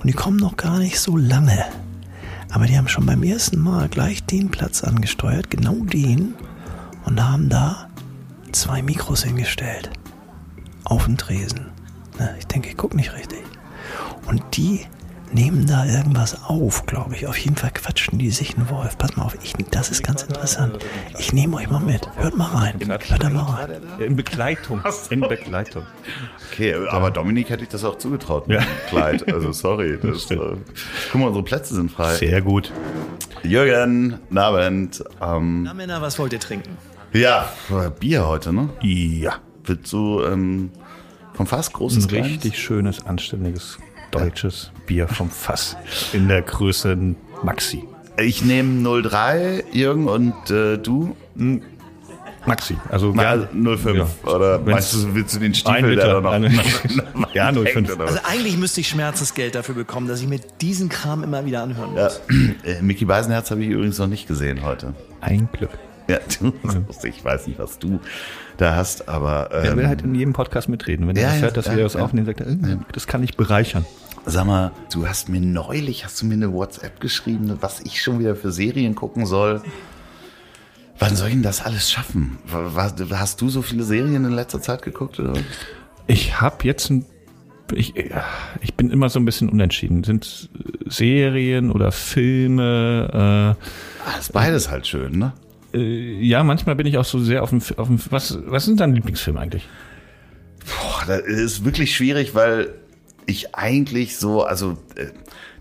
Und die kommen noch gar nicht so lange. Aber die haben schon beim ersten Mal gleich den Platz angesteuert, genau den, und haben da zwei Mikros hingestellt. Auf den Tresen. Na, ich denke, ich gucke nicht richtig. Und die nehmen da irgendwas auf, glaube ich. Auf jeden Fall quatschen die sich einen Wolf. Pass mal auf, ich, das ist ganz interessant. Ich nehme euch mal mit. Hört mal rein. Hört da mal rein. In Begleitung. In Begleitung. Okay, aber Dominik hätte ich das auch zugetraut mit Ja. dem Kleid. Also sorry. Das, äh, guck mal, unsere Plätze sind frei. Sehr gut. Jürgen, guten Abend. Ähm, Na Männer, was wollt ihr trinken? ja, Bier heute, ne? Ja. Willst du ähm, vom Fass großes Ein Kleines? richtig schönes, anständiges deutsches Bier vom Fass. In der Größe Maxi. Ich nehme 03, Jürgen, und äh, du? Maxi. Also Ja, ja, 05. Ja. Oder meinst du, willst du den Stiefel, der da noch, Eine, noch ja, hängt, 05. oder was? Also eigentlich müsste ich Schmerzensgeld dafür bekommen, dass ich mir diesen Kram immer wieder anhören Ja, muss. äh, Mickey Beisenherz habe ich übrigens noch nicht gesehen heute. Ein Glück. Ja, du, ich weiß nicht, was du da hast, aber Er ähm, will halt in jedem Podcast mitreden. Wenn er ja, hört, dass wir das aufnehmen, sagt er, äh, das kann ich bereichern. sag mal, du hast mir neulich, hast du mir eine WhatsApp geschrieben, was ich schon wieder für Serien gucken soll. Wann soll ich denn das alles schaffen? Was, hast du so viele Serien in letzter Zeit geguckt? Oder? Ich habe jetzt ein ich, ich bin immer so ein bisschen unentschieden. Sind Serien oder Filme? Ah, ist beides halt schön, ne? Äh, ja, manchmal bin ich auch so sehr auf dem, auf dem was, was sind deine Lieblingsfilme eigentlich? Boah, das ist wirklich schwierig, weil ich eigentlich so, also äh,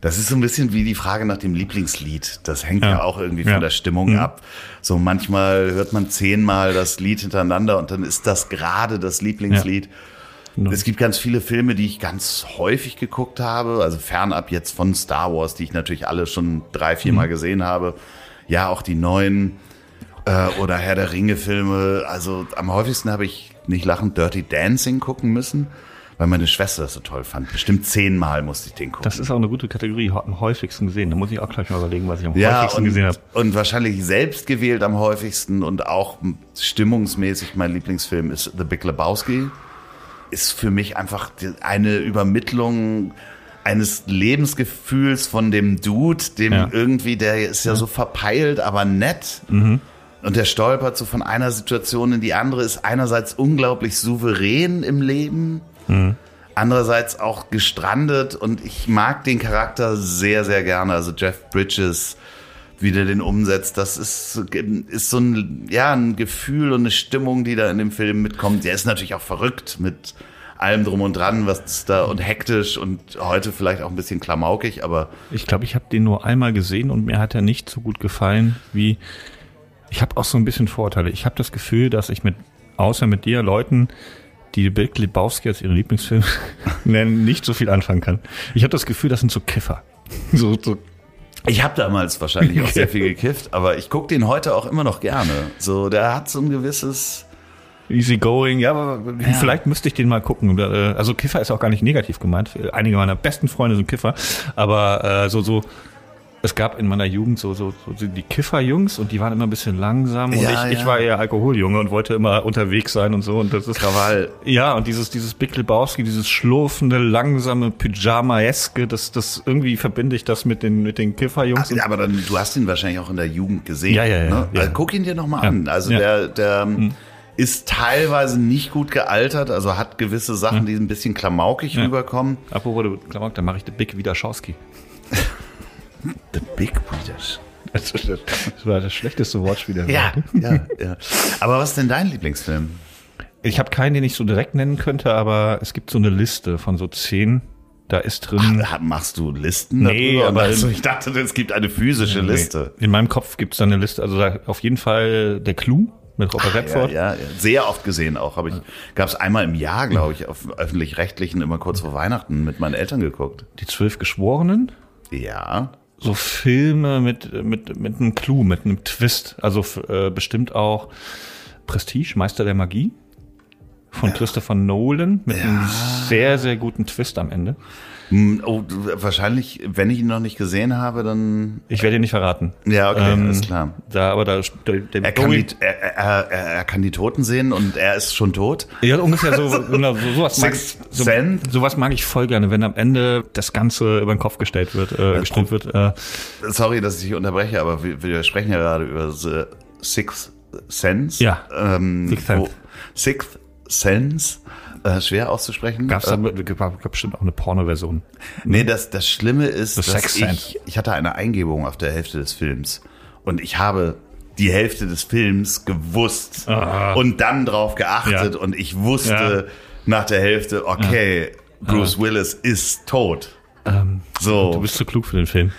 das ist so ein bisschen wie die Frage nach dem Lieblingslied. Das hängt ja, Ja. auch irgendwie von Ja. der Stimmung Mhm. ab. So manchmal hört man zehnmal das Lied hintereinander und dann ist das gerade das Lieblingslied. Genau. Es gibt ganz viele Filme, die ich ganz häufig geguckt habe, also fernab jetzt von Star Wars, die ich natürlich alle schon drei, vier Mal gesehen habe. Ja, auch die neuen äh, oder Herr der Ringe Filme. Also am häufigsten habe ich nicht lachend Dirty Dancing gucken müssen, weil meine Schwester das so toll fand. Bestimmt zehnmal musste ich den gucken. Das ist auch eine gute Kategorie, am häufigsten gesehen. Da muss ich auch gleich mal überlegen, was ich am ja, häufigsten und, gesehen habe. und wahrscheinlich selbst gewählt am häufigsten und auch stimmungsmäßig mein Lieblingsfilm ist The Big Lebowski. Ist für mich einfach eine Übermittlung eines Lebensgefühls von dem Dude, dem Ja. irgendwie, der ist ja so verpeilt, aber nett. Und der stolpert so von einer Situation in die andere, ist einerseits unglaublich souverän im Leben, andererseits auch gestrandet und ich mag den Charakter sehr, sehr gerne. Also Jeff Bridges, wie der den umsetzt, das ist, ist so ein, ja, ein Gefühl und eine Stimmung, die da in dem Film mitkommt. Der ist natürlich auch verrückt mit allem drum und dran, was da und hektisch und heute vielleicht auch ein bisschen klamaukig, aber Ich glaube, ich habe den nur einmal gesehen und mir hat er nicht so gut gefallen wie. Ich habe auch so ein bisschen Vorurteile. Ich habe das Gefühl, dass ich mit, außer mit dir, Leuten, die Big Lebowski als ihren Lieblingsfilm nennen, nicht so viel anfangen kann. Ich habe das Gefühl, das sind so Kiffer. So, so Ich habe damals wahrscheinlich auch sehr viel gekifft, aber ich gucke den heute auch immer noch gerne. So, der hat so ein gewisses. easy going. Ja, aber vielleicht müsste ich den mal gucken. Äh, Also Kiffer ist auch gar nicht negativ gemeint. Einige meiner besten Freunde sind Kiffer. Aber äh, so, so, es gab in meiner Jugend so, so, so die Kifferjungs und die waren immer ein bisschen langsam. Und Ja, ich, ich ja. war eher Alkoholjunge und wollte immer unterwegs sein und so. Und das ist Krawall. Ja, und dieses, dieses Big Lebowski, dieses schlurfende, langsame, Pyjama-eske, das, das irgendwie verbinde ich das mit den, mit den Kifferjungs. Ja, aber dann, du hast ihn wahrscheinlich auch in der Jugend gesehen. Ja, ja, ja, Ne? ja. Also guck ihn dir noch mal Ja. an. Also Ja. der, der ähm, ist teilweise nicht gut gealtert, also hat gewisse Sachen, die ein bisschen klamaukig rüberkommen. Apropos, Klamauk, dann mache ich den Big Wiederschowski. The Big Breeders. Das war das schlechteste Wortspiel der Ja, ja, ja. Aber was ist denn dein Lieblingsfilm? Ich habe keinen, den ich so direkt nennen könnte, aber es gibt so eine Liste von so zehn. Da ist drin. Ach, machst du Listen Nee, aber- also ich dachte, es gibt eine physische Liste. In meinem Kopf gibt es da eine Liste. Also da auf jeden Fall der Clou mit Robert Ja, Redford. ja, ja, sehr oft gesehen auch. Habe ich, gab es einmal im Jahr, glaube ich, auf öffentlich-rechtlichen immer kurz vor Weihnachten mit meinen Eltern geguckt. Die zwölf Geschworenen. Ja. So Filme mit, mit, mit einem Clou, mit einem Twist. Also äh, bestimmt auch Prestige, Meister der Magie von Christopher Nolan mit einem sehr, sehr guten Twist am Ende. Hm, Oh, wahrscheinlich, wenn ich ihn noch nicht gesehen habe, dann. Ich werde dir nicht verraten. Ja, okay, Ähm, alles klar. Da, aber da, der, der Er kann, die, er, er, er, kann die Toten sehen und er ist schon tot. Ja, ungefähr so, genau, so sowas mag, so, Sense? sowas mag ich voll gerne, wenn am Ende das Ganze über den Kopf gestellt wird, äh, gestellt wird. Äh, Sorry, dass ich dich unterbreche, aber wir, wir sprechen ja gerade über The Sixth Sense. Ja. Ähm, Sixth Sense. Sixth Sense. Äh, schwer auszusprechen. Gab's da Äh, gab gab bestimmt auch eine Porno-Version. Nee, das, das Schlimme ist, The dass ich, ich hatte eine Eingebung auf der Hälfte des Films und ich habe die Hälfte des Films gewusst Ah. und dann drauf geachtet Ja. und ich wusste nach der Hälfte, okay, Bruce Willis ist tot. so. Ähm, Du bist zu klug für den Film.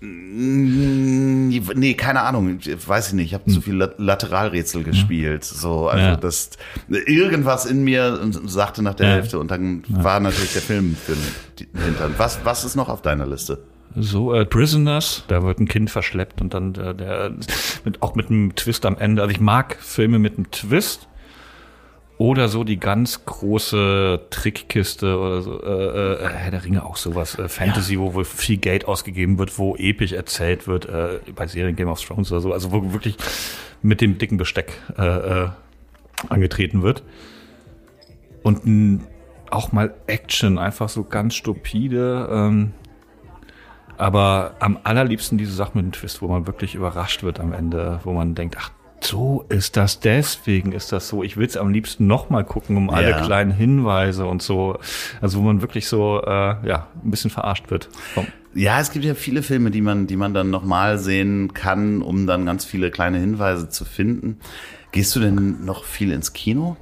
Mm, Nee, keine Ahnung, weiß ich nicht. Ich habe zu viel La- Lateralrätsel gespielt. So, also Ja. das irgendwas in mir sagte nach der Ja. Hälfte und dann war natürlich der Film für den Hintern. Was, was ist noch auf deiner Liste? So, äh, Prisoners, da wird ein Kind verschleppt und dann äh, der mit, auch mit einem Twist am Ende. Also ich mag Filme mit einem Twist oder so die ganz große Trickkiste oder so. Äh, äh, Herr der Ringe auch sowas. Äh, Fantasy, wo wohl viel Geld ausgegeben wird, wo episch erzählt wird, äh, bei Serien Game of Thrones oder so. Also wo wirklich mit dem dicken Besteck äh, äh, angetreten wird. Und n, auch mal Action, einfach so ganz stupide. Ähm, aber am allerliebsten diese Sache mit dem Twist, wo man wirklich überrascht wird am Ende, wo man denkt, ach, so ist das, deswegen ist das so. Ich will es am liebsten nochmal gucken, um alle Ja. kleinen Hinweise und so. Also wo man wirklich so, äh, ja, ein bisschen verarscht wird. Vom, Ja, es gibt ja viele Filme, die man, die man dann nochmal sehen kann, um dann ganz viele kleine Hinweise zu finden. Gehst du denn noch viel ins Kino?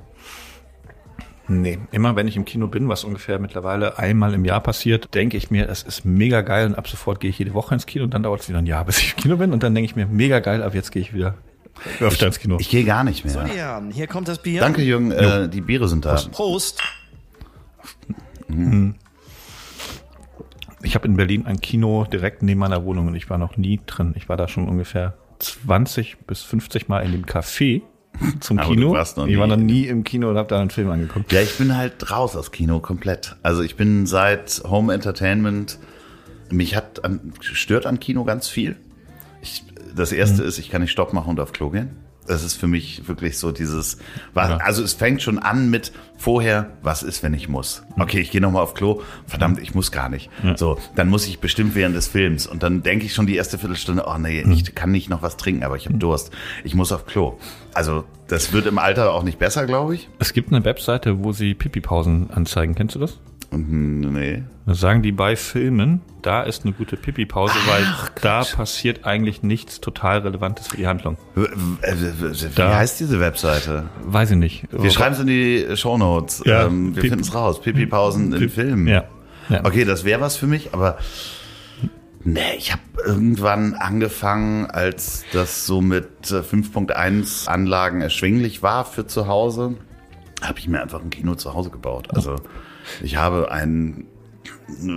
Nee, immer wenn ich im Kino bin, was ungefähr mittlerweile einmal im Jahr passiert, denke ich mir, es ist mega geil und ab sofort gehe ich jede Woche ins Kino und dann dauert es wieder ein Jahr, bis ich im Kino bin und dann denke ich mir, mega geil, ab jetzt gehe ich wieder öfter ins Kino. Ich gehe gar nicht mehr. Die Herren, hier kommt das Bier. Danke, Jürgen. Äh, die Biere sind da. Prost. Ich habe in Berlin ein Kino direkt neben meiner Wohnung und ich war noch nie drin. Ich war da schon ungefähr 20 bis 50 Mal in dem Café zum Aber du Kino. warst noch ich war noch nie im Kino und habe da einen Film angeguckt. Ja, ich bin halt raus aus Kino komplett. Also ich bin seit Home Entertainment, mich hat an, stört an Kino ganz viel. Das erste ist, ich kann nicht Stopp machen und auf Klo gehen. Das ist für mich wirklich so dieses, was, Ja. also es fängt schon an mit vorher, was ist, wenn ich muss? Okay, ich gehe nochmal auf Klo, verdammt, ich muss gar nicht. So, dann muss ich bestimmt während des Films und dann denke ich schon die erste Viertelstunde, oh nee, ich kann nicht noch was trinken, aber ich habe Durst. Ich muss auf Klo. Also das wird im Alter auch nicht besser, glaube ich. Es gibt eine Webseite, wo sie Pipi-Pausen anzeigen. Kennst du das? Hm, Nee. Sagen die bei Filmen, da ist eine gute Pipi-Pause, weil da passiert eigentlich nichts total Relevantes für die Handlung. W- Wie Da- heißt diese Webseite? Weiß ich nicht. Wir schreiben es in die Shownotes. Ja, ähm, wir finden es raus. Pipi-Pausen in Pip- Filmen. Ja. ja. Okay, das wäre was für mich, aber nee, ich habe irgendwann angefangen, als das so mit äh, 5.1 Anlagen erschwinglich war für zu Hause, habe ich mir einfach ein Kino zu Hause gebaut. Also ich habe einen,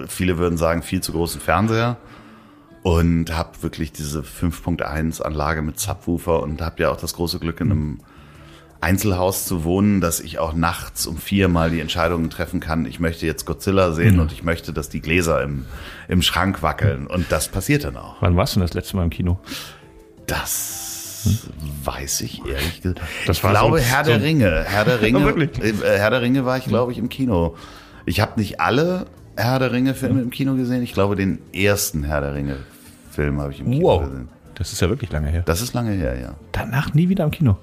viele würden sagen, viel zu großen Fernseher und habe wirklich diese 5.1 Anlage mit Subwoofer und habe ja auch das große Glück in einem Einzelhaus zu wohnen, dass ich auch nachts um vier mal die Entscheidungen treffen kann, ich möchte jetzt Godzilla sehen und ich möchte, dass die Gläser im, im Schrank wackeln. Und das passiert dann auch. Wann warst du denn das letzte Mal im Kino? Das weiß ich ehrlich gesagt. Das ich glaube, so- Herr der Ringe. Herr der Ringe, Oh, Herr der Ringe war ich, glaube ich, im Kino. Ich habe nicht alle Herr der Ringe-Filme im Kino gesehen. Ich glaube, den ersten Herr der Ringe-Film habe ich im Kino Wow. gesehen. Das ist ja wirklich lange her. Das ist lange her, ja. Danach nie wieder im Kino.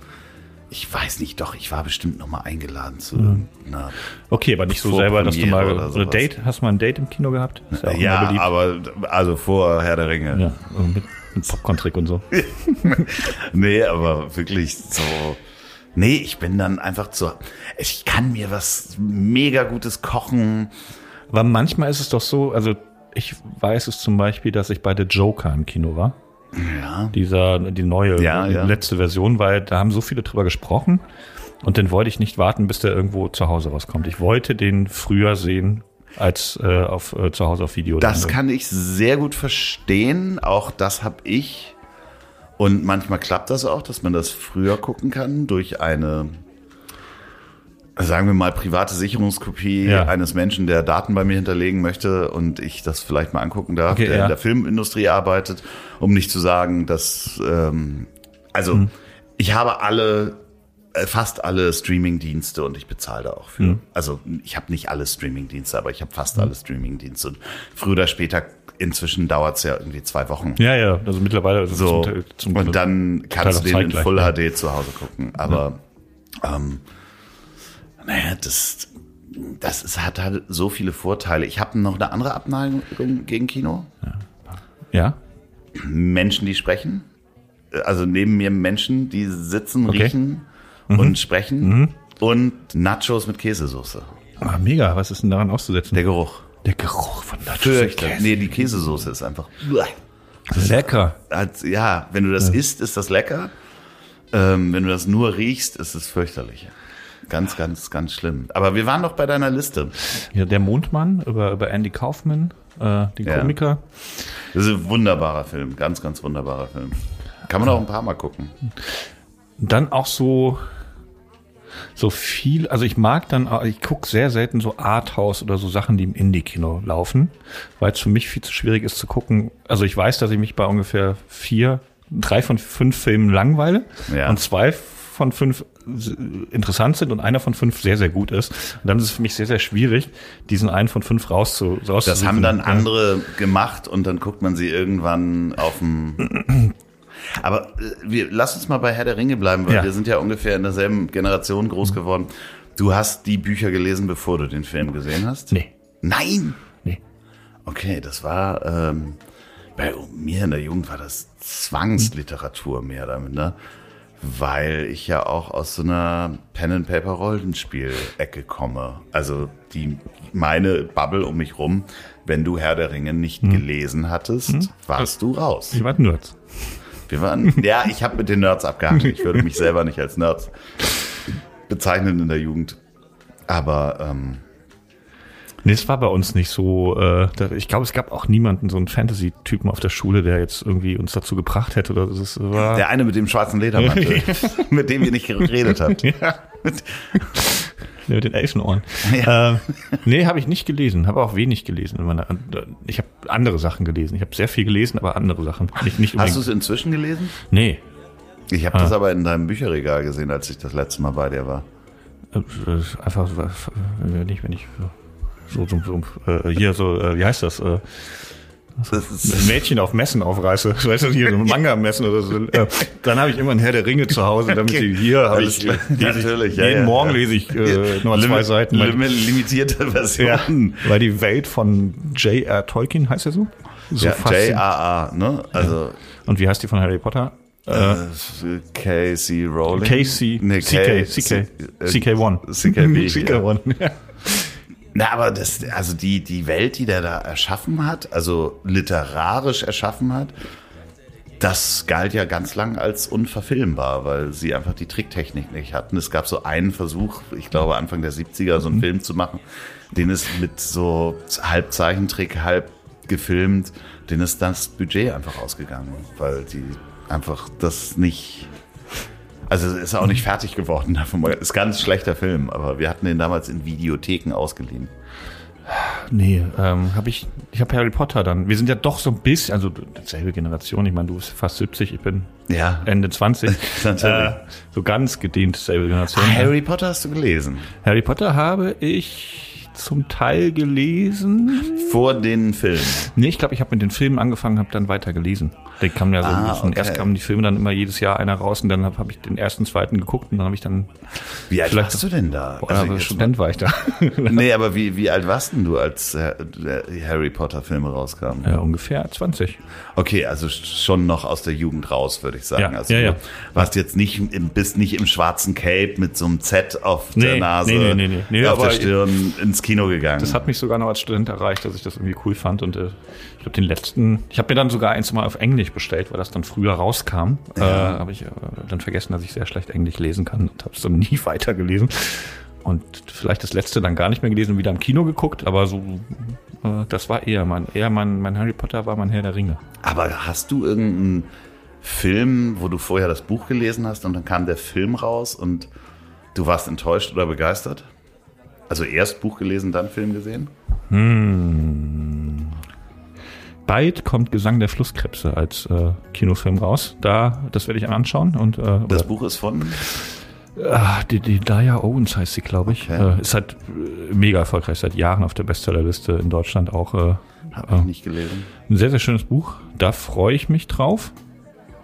Ich weiß nicht, doch, ich war bestimmt noch mal eingeladen zu einer Okay, aber nicht so selber, dass du mal oder, oder. Date, hast du mal ein Date im Kino gehabt? Ja, beliebt. aber also vor Herr der Ringe. ja, mit, mit Popcorn-Trick und so. Nee, aber wirklich so. Nee, ich bin dann einfach zu. Ich kann mir was mega Gutes kochen. Aber manchmal ist es doch so, also ich weiß es zum Beispiel, dass ich bei The Joker im Kino war. Ja. Dieser, die neue, Ja, die ja. letzte Version, weil da haben so viele drüber gesprochen. Und dann wollte ich nicht warten, bis der irgendwo zu Hause rauskommt. Ich wollte den früher sehen, als äh, auf äh, zu Hause auf Video. Das kann ich sehr gut verstehen. Auch das habe ich. Und manchmal klappt das auch, dass man das früher gucken kann durch eine, sagen wir mal, private Sicherungskopie Ja. eines Menschen, der Daten bei mir hinterlegen möchte und ich das vielleicht mal angucken darf, Okay, der ja. in der Filmindustrie arbeitet, um nicht zu sagen, dass, ähm, also Hm. ich habe alle fast alle Streaming-Dienste und ich bezahle da auch für. Hm. Also ich habe nicht alle Streaming-Dienste, aber ich habe fast alle Streaming-Dienste. Und früher oder später, inzwischen dauert es ja irgendwie zwei Wochen. Ja, ja, also mittlerweile ist es So, zum, zum und dann kannst du den in Full ja. HD zu Hause gucken. Aber ähm, naja, das, das ist, hat halt so viele Vorteile. Ich habe noch eine andere Abneigung gegen Kino. Ja, Menschen, die sprechen. Also neben mir Menschen, die sitzen, Okay. riechen Mhm. und sprechen. Und Nachos mit Käsesoße. ah, mega. Was ist denn daran auszusetzen? Der Geruch. Der Geruch von Nachos. Fürchterlich. Nee, die Käsesoße ist einfach. Lecker. Ja, wenn du das isst, ist das lecker. Ähm, wenn du das nur riechst, ist es fürchterlich. Ganz, ganz, ganz schlimm. Aber wir waren doch bei deiner Liste. Ja, der Mondmann über, über Andy Kaufman, äh, den Ja. Komiker. Das ist ein wunderbarer Film. Ganz, ganz wunderbarer Film. Kann man auch ein paar Mal gucken. Dann auch so, so viel, also ich mag dann, ich gucke sehr selten so Arthouse oder so Sachen, die im Indie-Kino laufen, weil es für mich viel zu schwierig ist zu gucken. Also ich weiß, dass ich mich bei ungefähr vier, drei von fünf Filmen langweile Ja. und zwei von fünf interessant sind und einer von fünf sehr, sehr gut ist. Und dann ist es für mich sehr, sehr schwierig, diesen einen von fünf rauszu, rauszusuchen. Das haben dann andere gemacht und dann guckt man sie irgendwann auf dem. Aber äh, wir, lass uns mal bei Herr der Ringe bleiben, weil Ja. wir sind ja ungefähr in derselben Generation groß geworden. Du hast die Bücher gelesen, bevor du den Film gesehen hast? Nee, Nein! nee. Okay, das war ähm, bei mir in der Jugend war das Zwangsliteratur mehr damit, ne? Weil ich ja auch aus so einer Pen and Paper Rollenspiel-Ecke komme. Also die meine Bubble um mich rum. Wenn du Herr der Ringe nicht gelesen hattest, warst du raus. Ich war Nerds. Wir waren, ja, ich habe mit den Nerds abgehangen. Ich würde mich selber nicht als Nerds bezeichnen in der Jugend. Aber ähm, Nee, es war bei uns nicht so. Äh, ich glaube, es gab auch niemanden, so einen Fantasy-Typen auf der Schule, der jetzt irgendwie uns dazu gebracht hätte. Oder das war, der eine mit dem schwarzen Ledermantel, mit dem ihr nicht geredet habt. ja. Nee, mit den Elfenohren. Ja. Äh, nee, habe ich nicht gelesen. Habe auch wenig gelesen. meiner- Ich habe andere Sachen gelesen. Ich habe sehr viel gelesen, aber andere Sachen. Nicht, nicht Hast du es inzwischen gelesen? Nee. Ich habe das aber in deinem Bücherregal gesehen, als ich das letzte Mal bei dir war. Äh, äh, Einfach, äh, nicht, wenn ich so, so, so äh, hier so, äh, wie heißt das? Äh, ist, Mädchen auf Messen aufreiße, weißt du, hier so Manga-Messen oder so. Äh, dann habe ich immer ein Herr der Ringe zu Hause, damit Okay. ich hier habe Alles ich, lese ich Natürlich, ja, jeden ja, Morgen ja. lese ich äh, nur zwei Limit- Seiten. Limit- limitierte ja, Version. weil die Welt von J.R. Tolkien heißt er so? so Ja. J.A.A., ne? Also Und wie heißt die von Harry Potter? äh, K.C. Rowling. KC, Nee, CK, CK, äh, CK1. CKB, ja. CK1, ja. Na, aber das, also die, die Welt, die der da erschaffen hat, also literarisch erschaffen hat, das galt ja ganz lang als unverfilmbar, weil sie einfach die Tricktechnik nicht hatten. Es gab so einen Versuch, ich glaube Anfang der 70er, so einen Film zu machen, den ist mit so halb Zeichentrick, halb gefilmt, den ist das Budget einfach ausgegangen, weil die einfach das nicht also ist auch nicht fertig geworden. davon Ist ganz schlechter Film, aber wir hatten den damals in Videotheken ausgeliehen. Nee, ähm, habe ich, ich habe Harry Potter dann. Wir sind ja doch so ein bisschen, also selbe Generation. Ich meine, du bist fast 70, ich bin Ja. Ende 20. Natürlich. äh, so ganz gedehnt selbe Generation. Ah, Harry Potter hast du gelesen. Harry Potter habe ich zum Teil gelesen. Vor den Filmen. Nee, ich glaube, ich habe mit den Filmen angefangen, habe dann weiter gelesen. Die kamen ja so ein Ah, bisschen, okay. erst kamen die Filme dann immer jedes Jahr einer raus und dann habe hab ich den ersten, zweiten geguckt und dann habe ich dann, Wie alt warst du denn da? boah, Also jetzt Student war ich da. nee, aber wie, wie alt warst denn du, als äh, die Harry Potter Filme rauskamen? ja, ungefähr 20. Okay, also schon noch aus der Jugend raus, würde ich sagen. Ja, also ja, ja. du warst jetzt nicht im, bist nicht im schwarzen Cape mit so einem Z auf der Nee, Nase, nee, nee, nee, nee. Auf der Stirn ins Kino gegangen. Das hat mich sogar noch als Student erreicht, dass ich das irgendwie cool fand. Und äh, glaube, den letzten, ich habe mir dann sogar eins mal auf Englisch bestellt, weil das dann früher rauskam. Äh, habe ich äh, dann vergessen, dass ich sehr schlecht Englisch lesen kann und habe es dann nie weitergelesen. und vielleicht das letzte dann gar nicht mehr gelesen und wieder im Kino geguckt, aber so, äh, das war eher mein, eher mein, mein Harry Potter war mein Herr der Ringe. Aber hast du irgendeinen Film, wo du vorher das Buch gelesen hast und dann kam der Film raus und du warst enttäuscht oder begeistert? Also erst Buch gelesen, dann Film gesehen? Hm. Bald kommt Gesang der Flusskrebse als äh, Kinofilm raus. Da, das werde ich anschauen. Und, äh, Das Buch ist von Ah, die, die Daya Owens heißt sie, glaube ich. Okay. Äh, ist halt äh, mega erfolgreich, seit Jahren auf der Bestsellerliste in Deutschland auch. Äh, Habe ich nicht gelesen. ein sehr, sehr schönes Buch. Da freue ich mich drauf.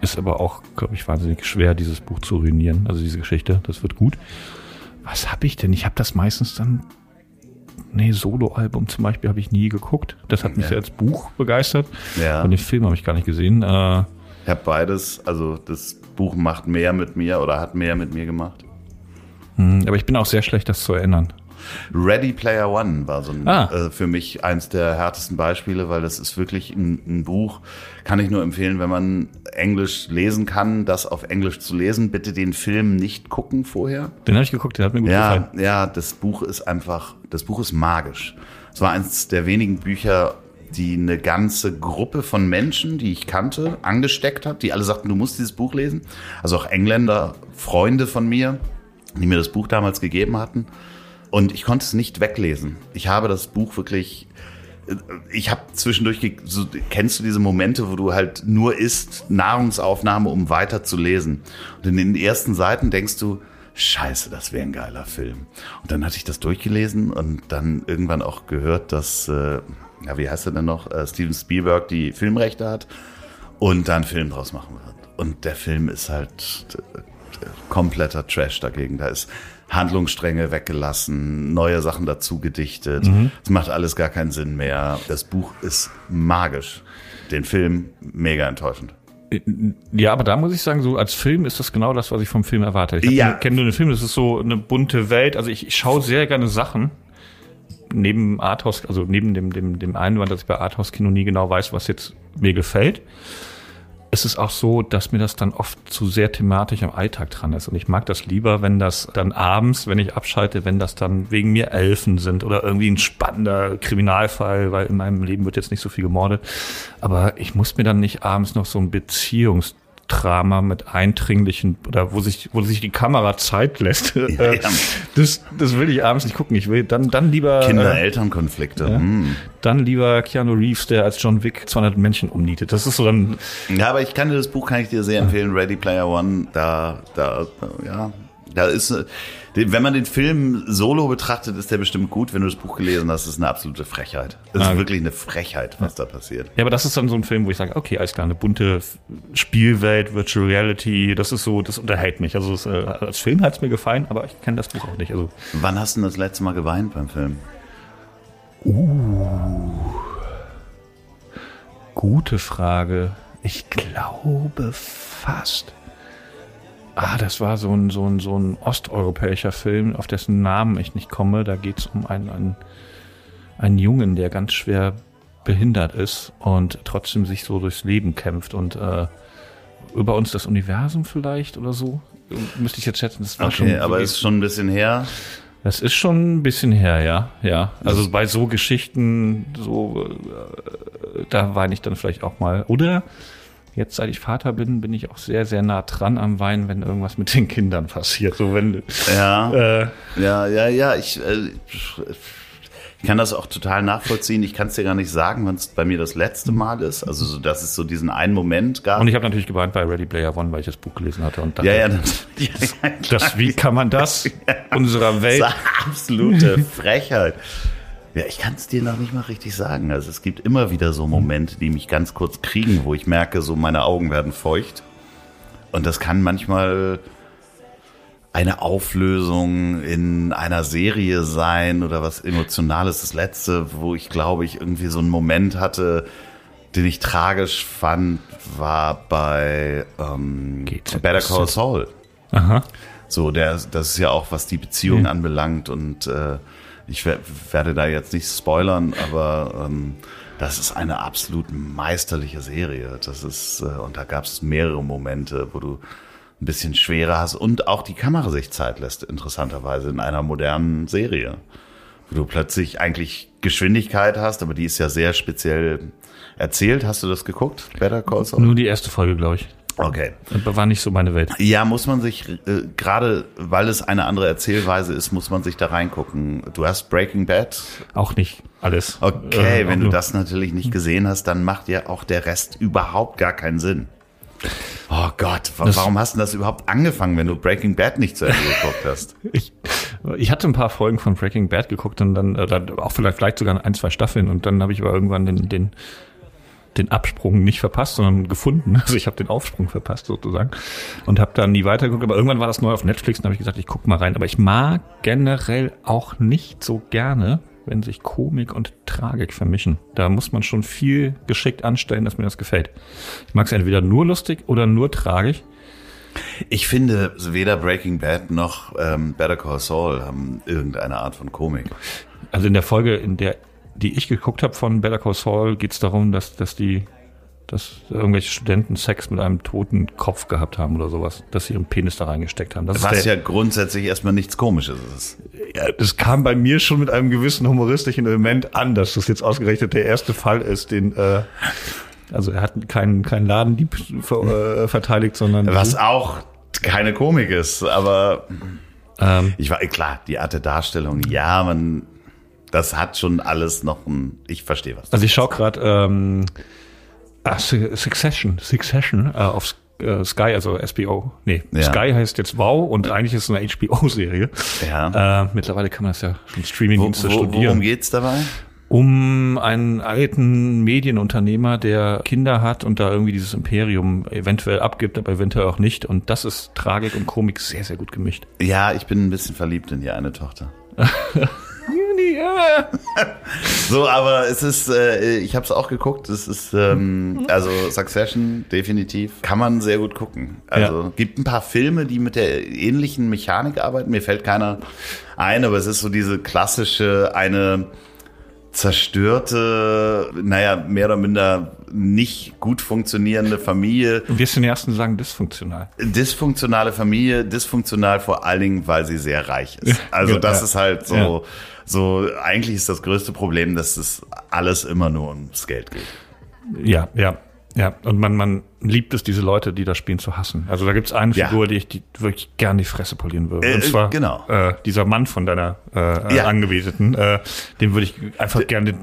Ist aber auch, glaube ich, wahnsinnig schwer, dieses Buch zu ruinieren. Also diese Geschichte, das wird gut. Was habe ich denn? Ich habe das meistens dann. Nee, Solo-Album zum Beispiel habe ich nie geguckt. Das hat mich Ja. sehr als Buch begeistert. Ja. Und den Film habe ich gar nicht gesehen. Äh, Ich habe beides, also das Buch macht mehr mit mir oder hat mehr mit mir gemacht. hm, aber ich bin auch sehr schlecht, das zu erinnern. Ready Player One war so ein, Ah. äh, für mich eins der härtesten Beispiele, weil das ist wirklich ein, ein Buch, kann ich nur empfehlen, wenn man Englisch lesen kann, das auf Englisch zu lesen. Bitte den Film nicht gucken vorher. Den habe ich geguckt, der hat mir gut Ja, gefallen. ja, das Buch ist einfach, das Buch ist magisch. Es war eines der wenigen Bücher, die eine ganze Gruppe von Menschen, die ich kannte, angesteckt hat, die alle sagten, du musst dieses Buch lesen. Also auch Engländer, Freunde von mir, die mir das Buch damals gegeben hatten. Und ich konnte es nicht weglesen. Ich habe das Buch wirklich ich habe zwischendurch, so, kennst du diese Momente, wo du halt nur isst, Nahrungsaufnahme, um weiter zu lesen. Und in den ersten Seiten denkst du, scheiße, das wäre ein geiler Film. Und dann hatte ich das durchgelesen und dann irgendwann auch gehört, dass, äh, ja, wie heißt er denn noch, äh, Steven Spielberg die Filmrechte hat und da einen Film draus machen wird. Und der Film ist halt äh, kompletter Trash dagegen. Da ist Handlungsstränge weggelassen, neue Sachen dazu gedichtet. Es macht alles gar keinen Sinn mehr. Das Buch ist magisch. Den Film mega enttäuschend. Ja, aber da muss ich sagen, so als Film ist das genau das, was ich vom Film erwarte. Ich ja. kenne nur den Film, das ist so eine bunte Welt. Also ich, ich schaue sehr gerne Sachen. Neben Arthouse, also neben dem, dem, dem Einwand, dass ich bei Arthouse-Kino nie genau weiß, was jetzt mir gefällt. Es ist auch so, dass mir das dann oft zu sehr thematisch am Alltag dran ist. Und ich mag das lieber, wenn das dann abends, wenn ich abschalte, wenn das dann wegen mir Elfen sind oder irgendwie ein spannender Kriminalfall, weil in meinem Leben wird jetzt nicht so viel gemordet. Aber ich muss mir dann nicht abends noch so ein Beziehungsdrama mit eindringlichen oder wo sich, wo sich die Kamera Zeit lässt. Äh, ja. Das, das will ich abends nicht gucken. Ich will dann, dann lieber, äh, Kinder-Eltern-Konflikte. Hm. dann lieber Keanu Reeves, der als John Wick 200 Menschen umnietet. Das ist so dann, Ja, aber ich kann dir das Buch, kann ich dir sehr empfehlen, Ready Player One. Da, da, ja, da ist, äh, wenn man den Film solo betrachtet, ist der bestimmt gut. Wenn du das Buch gelesen hast, ist eine absolute Frechheit. Es ist Ah. wirklich eine Frechheit, was da passiert. Ja, aber das ist dann so ein Film, wo ich sage, okay, alles klar, eine bunte Spielwelt, Virtual Reality, das ist so, das unterhält mich. Also es, äh, als Film hat es mir gefallen, aber ich kenne das Buch auch nicht. Also Wann hast du denn das letzte Mal geweint beim Film? gute Frage. Ich glaube fast. Ah, das war so ein, so ein, so ein osteuropäischer Film, auf dessen Namen ich nicht komme. Da geht es um einen, einen, einen Jungen, der ganz schwer behindert ist und trotzdem sich so durchs Leben kämpft und äh, über uns das Universum vielleicht oder so. Müsste ich jetzt schätzen, das war schon. Okay, aber ist schon ein bisschen her. Das ist schon ein bisschen her, ja. Ja. Also bei so Geschichten, so, äh, da weine ich dann vielleicht auch mal. Oder jetzt, seit ich Vater bin, bin ich auch sehr, sehr nah dran am Weinen, wenn irgendwas mit den Kindern passiert. So wenn, Ja, äh, ja, ja, ja. Ich, äh, ich kann das auch total nachvollziehen. Ich kann es dir gar nicht sagen, wann es bei mir das letzte Mal ist. Also, so, dass es so diesen einen Moment gab. und ich habe natürlich geweint bei Ready Player One, weil ich das Buch gelesen hatte. Und dachte, ja, ja, das, ja, ja, das, wie kann man das unserer Welt? Das ist eine absolute Frechheit. Ja, ich kann es dir noch nicht mal richtig sagen. Also es gibt immer wieder so Momente, die mich ganz kurz kriegen, wo ich merke, so meine Augen werden feucht. Und das kann manchmal eine Auflösung in einer Serie sein oder was Emotionales. Das letzte, wo ich glaube ich irgendwie so einen Moment hatte, den ich tragisch fand, war bei ähm. Better Call Saul. Aha. So, der, das ist ja auch, was die Beziehung anbelangt und äh, ich wer- werde da jetzt nicht spoilern, aber ähm, das ist eine absolut meisterliche Serie. Das ist, äh, und da gab es mehrere Momente, wo du ein bisschen schwerer hast und auch die Kamera sich Zeit lässt, interessanterweise in einer modernen Serie. Wo du plötzlich eigentlich Geschwindigkeit hast, aber die ist ja sehr speziell erzählt. Hast du das geguckt? Better Call Saul? Nur die erste Folge, glaube ich. Okay. Das war nicht so meine Welt. Ja, muss man sich, äh, gerade weil es eine andere Erzählweise ist, muss man sich da reingucken. Du hast Breaking Bad. Auch nicht alles. Okay, Äh, wenn du nur- das natürlich nicht gesehen hast, dann macht ja auch der Rest überhaupt gar keinen Sinn. Oh Gott, wa- Das- warum hast du das überhaupt angefangen, wenn du Breaking Bad nicht zu Ende geguckt hast? Ich, ich hatte ein paar Folgen von Breaking Bad geguckt und dann, äh, dann auch vielleicht, vielleicht sogar ein, zwei Staffeln und dann habe ich aber irgendwann den, den, den Absprung nicht verpasst, sondern gefunden. Also ich habe den Aufsprung verpasst sozusagen und habe dann nie weitergeguckt. Aber irgendwann war das neu auf Netflix und habe ich gesagt, ich guck mal rein. Aber ich mag generell auch nicht so gerne, wenn sich Komik und Tragik vermischen. Da muss man schon viel geschickt anstellen, dass mir das gefällt. Ich mag es entweder nur lustig oder nur tragisch. Ich finde, weder Breaking Bad noch ähm, Better Call Saul haben irgendeine Art von Komik. Also in der Folge, in der die ich geguckt habe von Better Call Saul, geht es darum, dass, dass die dass irgendwelche Studenten Sex mit einem toten Kopf gehabt haben oder sowas, dass sie ihren Penis da reingesteckt haben. Das, Was ist der, ja grundsätzlich erstmal nichts Komisches ist. ja, das kam bei mir schon mit einem gewissen humoristischen Element an, dass das jetzt ausgerechnet der erste Fall ist, den äh, also er hat keinen keinen Ladendieb ver, äh, verteidigt, sondern Was auch keine Komik ist, aber ähm, ich war klar, die Art der Darstellung, ja, man, das hat schon alles noch ein, ich verstehe was. Also ich schaue gerade ähm, ah, Su- Succession, Succession äh, auf äh, Sky, also SBO. Nee, Ja. Sky heißt jetzt Wow und eigentlich ist es eine HBO-Serie. Ja. Äh, mittlerweile kann man das ja schon Wo, Streamingdienste wo, studieren. worum geht's dabei? Um einen alten Medienunternehmer, der Kinder hat und da irgendwie dieses Imperium eventuell abgibt, aber eventuell auch nicht. Und das ist Tragik und Komik sehr, sehr gut gemischt. Ja, ich bin ein bisschen verliebt in die eine Tochter. So, aber es ist, äh, ich habe es auch geguckt. Es ist ähm, also Succession definitiv kann man sehr gut gucken. Also Ja. gibt ein paar Filme, die mit der ähnlichen Mechanik arbeiten. Mir fällt keiner ein, aber es ist so diese klassische eine zerstörte, naja, mehr oder minder nicht gut funktionierende Familie, Und wir sind die Ersten, sagen dysfunktional. dysfunktionale Familie, dysfunktional vor allen Dingen, weil sie sehr reich ist. Also Ja, das ja. ist halt so, Ja. So eigentlich ist das größte Problem, dass es alles immer nur ums Geld geht. Ja, ja, ja. Und man, man liebt es, diese Leute, die das spielen, zu hassen. Also da gibt's eine Ja. Figur, die ich die wirklich gern die Fresse polieren würde. Äh, Und zwar genau. äh, dieser Mann von deiner äh, Ja. Angebeteten. Äh, den würde ich einfach gerne,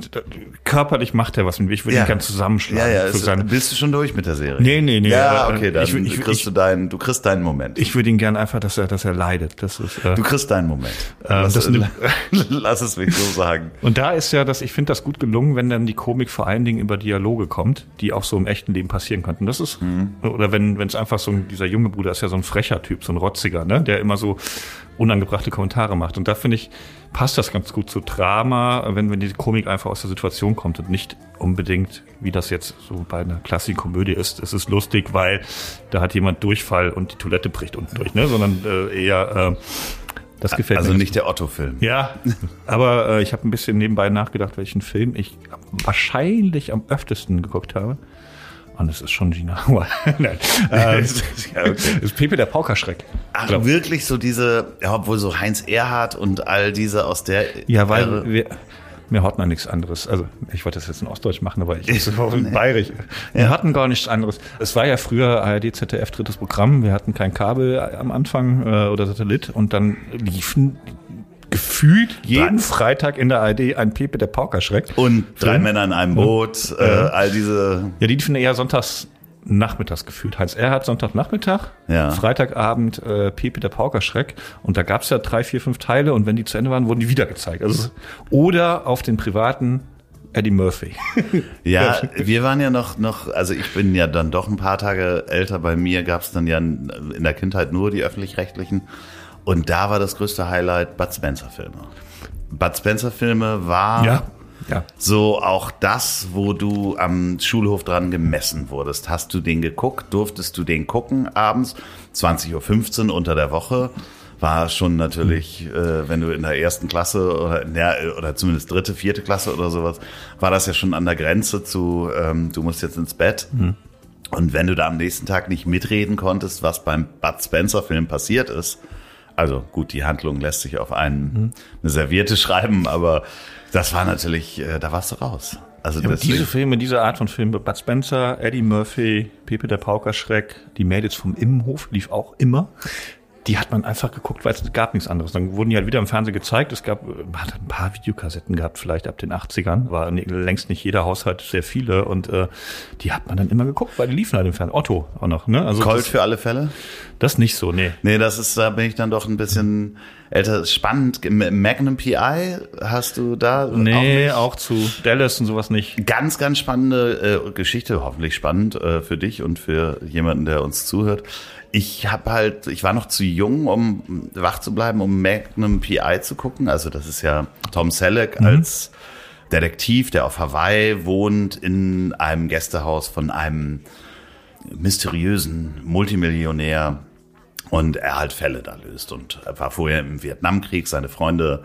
körperlich macht er was mit mir. Ich würde Ja. ihn gern zusammenschlagen. Ja, ja, es, seine, bist du schon durch mit der Serie? Nee, nee, nee. Ja, Äh, okay, dann ich- ich- kriegst ich- du deinen, du kriegst deinen Moment. ich würde ihn gern einfach, dass er, dass er leidet. Das ist, äh, du kriegst deinen Moment. lass, das lass es mich so sagen. Und da ist ja, dass ich finde das gut gelungen, wenn dann die Komik vor allen Dingen über Dialoge kommt, die auch so im echten Leben passieren könnten. Das ist oder wenn es einfach so ein, dieser junge Bruder ist ja so ein frecher Typ, so ein rotziger, ne, der immer so unangebrachte Kommentare macht. Und da finde ich passt das ganz gut zu Drama, wenn wenn die Komik einfach aus der Situation kommt und nicht unbedingt wie das jetzt so bei einer klassischen Komödie ist. Es ist lustig, weil da hat jemand Durchfall und die Toilette bricht unten durch, ne, sondern äh, eher äh, das gefällt Also mir. nicht der Otto-Film. Ja, aber äh, ich habe ein bisschen nebenbei nachgedacht, welchen Film ich wahrscheinlich am öftesten geguckt habe. Und es ist schon Gina. Nein. Äh, es Ja, okay. ist Pepe der Paukerschreck. Ach, Glaub- wirklich so diese, ja, obwohl so Heinz Erhardt und all diese aus der Ja, weil Ära- wir, mir hatten nichts anderes. Also ich wollte das jetzt in Ostdeutsch machen, aber ich ist in Bayerisch. Wir hatten gar nichts anderes. Es war ja früher ARD, ZDF drittes Programm. Wir hatten kein Kabel am Anfang äh, oder Satellit und dann liefen gefühlt jeden Freitag in der ARD ein Pepe der Paukerschreck. und drei Film. Männer in einem Boot, äh, all diese Ja, die liefen eher sonntags nachmittags gefühlt. Heinz Erhardt Sonntagnachmittag, Ja. Freitagabend äh, Pepe der Paukerschreck und da gab's ja drei, vier, fünf Teile und wenn die zu Ende waren, wurden die wieder gezeigt. Also, oder auf den privaten Eddie Murphy. Ja, wir waren ja noch, noch, also ich bin ja dann doch ein paar Tage älter. Bei mir gab es dann ja in der Kindheit nur die öffentlich-rechtlichen. Und da war das größte Highlight Bud Spencer-Filme. Bud Spencer-Filme war ja. so auch das, wo du am Schulhof dran gemessen wurdest. Hast du den geguckt? Durftest du den gucken abends? 20.15 Uhr unter der Woche war schon natürlich, äh, wenn du in der ersten Klasse oder, ja, oder zumindest dritte, vierte Klasse oder sowas, war das ja schon an der Grenze zu, ähm, du musst jetzt ins Bett. Und wenn du da am nächsten Tag nicht mitreden konntest, was beim Bud Spencer Film passiert ist, also gut, die Handlung lässt sich auf einen, eine Serviette schreiben, aber das war natürlich, äh, da warst du raus. Also Ja, diese Filme, diese Art von Filme, Bud Spencer, Eddie Murphy, Pepe der Paukerschreck, die Mädels vom Immenhof lief auch immer. Die hat man einfach geguckt, weil es gab nichts anderes. Dann wurden die halt wieder im Fernsehen gezeigt. Es gab, man hat ein paar Videokassetten gehabt, vielleicht ab den 80ern. War längst nicht jeder Haushalt sehr viele und äh, die hat man dann immer geguckt, weil die liefen halt im Fernsehen. Otto auch noch, ne? Also Colt das, für alle Fälle? das nicht so, nee. Nee, das ist, da bin ich dann doch ein bisschen älter. Spannend. Magnum PI hast du da Nee, auch auch, zu Dallas und sowas nicht. Ganz, ganz spannende äh, Geschichte, hoffentlich spannend äh, für dich und für jemanden, der uns zuhört. Ich habe halt, ich war noch zu jung, um wach zu bleiben, um Magnum PI zu gucken. Also das ist ja Tom Selleck als Detektiv, der auf Hawaii wohnt, in einem Gästehaus von einem mysteriösen Multimillionär und er halt Fälle da löst. Und er war vorher im Vietnamkrieg, seine Freunde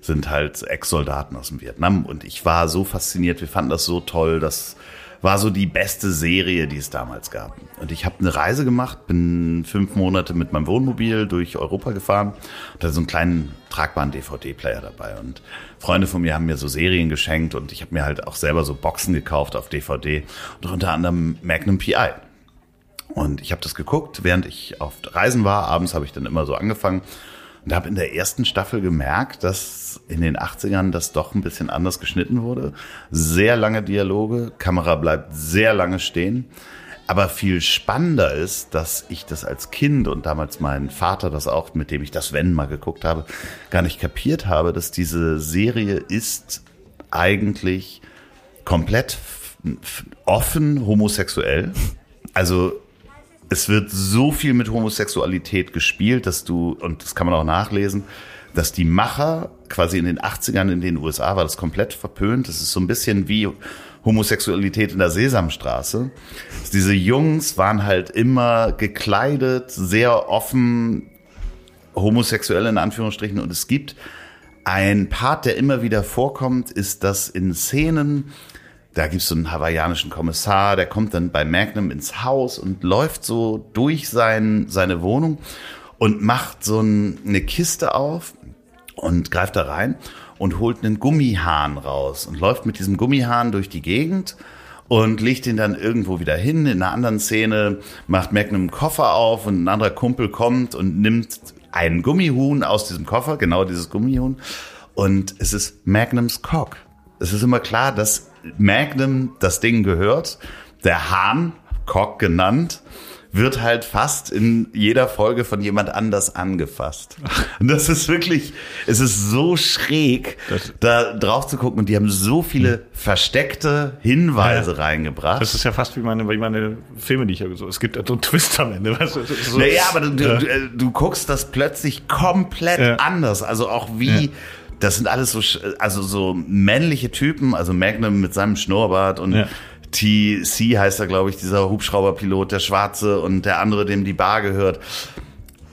sind halt Ex-Soldaten aus dem Vietnam und ich war so fasziniert, wir fanden das so toll, das war so die beste Serie, die es damals gab. Und ich habe eine Reise gemacht, bin fünf Monate mit meinem Wohnmobil durch Europa gefahren und hatte so einen kleinen tragbaren DVD-Player dabei. Und Freunde von mir haben mir so Serien geschenkt und ich habe mir halt auch selber so Boxen gekauft auf DVD und unter anderem Magnum PI. Und ich habe das geguckt, während ich auf Reisen war. Abends habe ich dann immer so angefangen und habe in der ersten Staffel gemerkt, dass in den 80ern das doch ein bisschen anders geschnitten wurde. Sehr lange Dialoge, Kamera bleibt sehr lange stehen. Aber viel spannender ist, dass ich das als Kind und damals mein Vater das auch, mit dem ich das Wenn mal geguckt habe, gar nicht kapiert habe, dass diese Serie ist eigentlich komplett offen homosexuell. Also es wird so viel mit Homosexualität gespielt, dass du, und das kann man auch nachlesen, dass die Macher quasi in den 80ern in den USA war das komplett verpönt. Das ist so ein bisschen wie Homosexualität in der Sesamstraße. Diese Jungs waren halt immer gekleidet, sehr offen, homosexuell in Anführungsstrichen. Und es gibt ein Part, der immer wieder vorkommt, ist, dass in Szenen, da gibt's so einen hawaiianischen Kommissar, der kommt dann bei Magnum ins Haus und läuft so durch sein, seine Wohnung und macht so ein, eine Kiste auf und greift da rein und holt einen Gummihahn raus und läuft mit diesem Gummihahn durch die Gegend und legt ihn dann irgendwo wieder hin. In einer anderen Szene macht Magnum einen Koffer auf und ein anderer Kumpel kommt und nimmt einen Gummihuhn aus diesem Koffer, genau dieses Gummihuhn. Und es ist Magnums Cock. Es ist immer klar, dass Magnum das Ding gehört. Der Hahn, Cock genannt, wird halt fast in jeder Folge von jemand anders angefasst. Und das ist wirklich, es ist so schräg, Das- da drauf zu gucken. Und die haben so viele versteckte Hinweise Ja. reingebracht. Das ist ja fast wie meine, wie meine Filme, die ich ja so. Es gibt ja so einen Twist am Ende. Weißt du? So, naja, aber du, Ja. du, äh, du guckst das plötzlich komplett Ja. anders. Also auch wie. Das sind alles so, also so männliche Typen, also Magnum mit seinem Schnurrbart und Ja. TC heißt er, glaube ich, dieser Hubschrauberpilot, der Schwarze und der andere, dem die Bar gehört.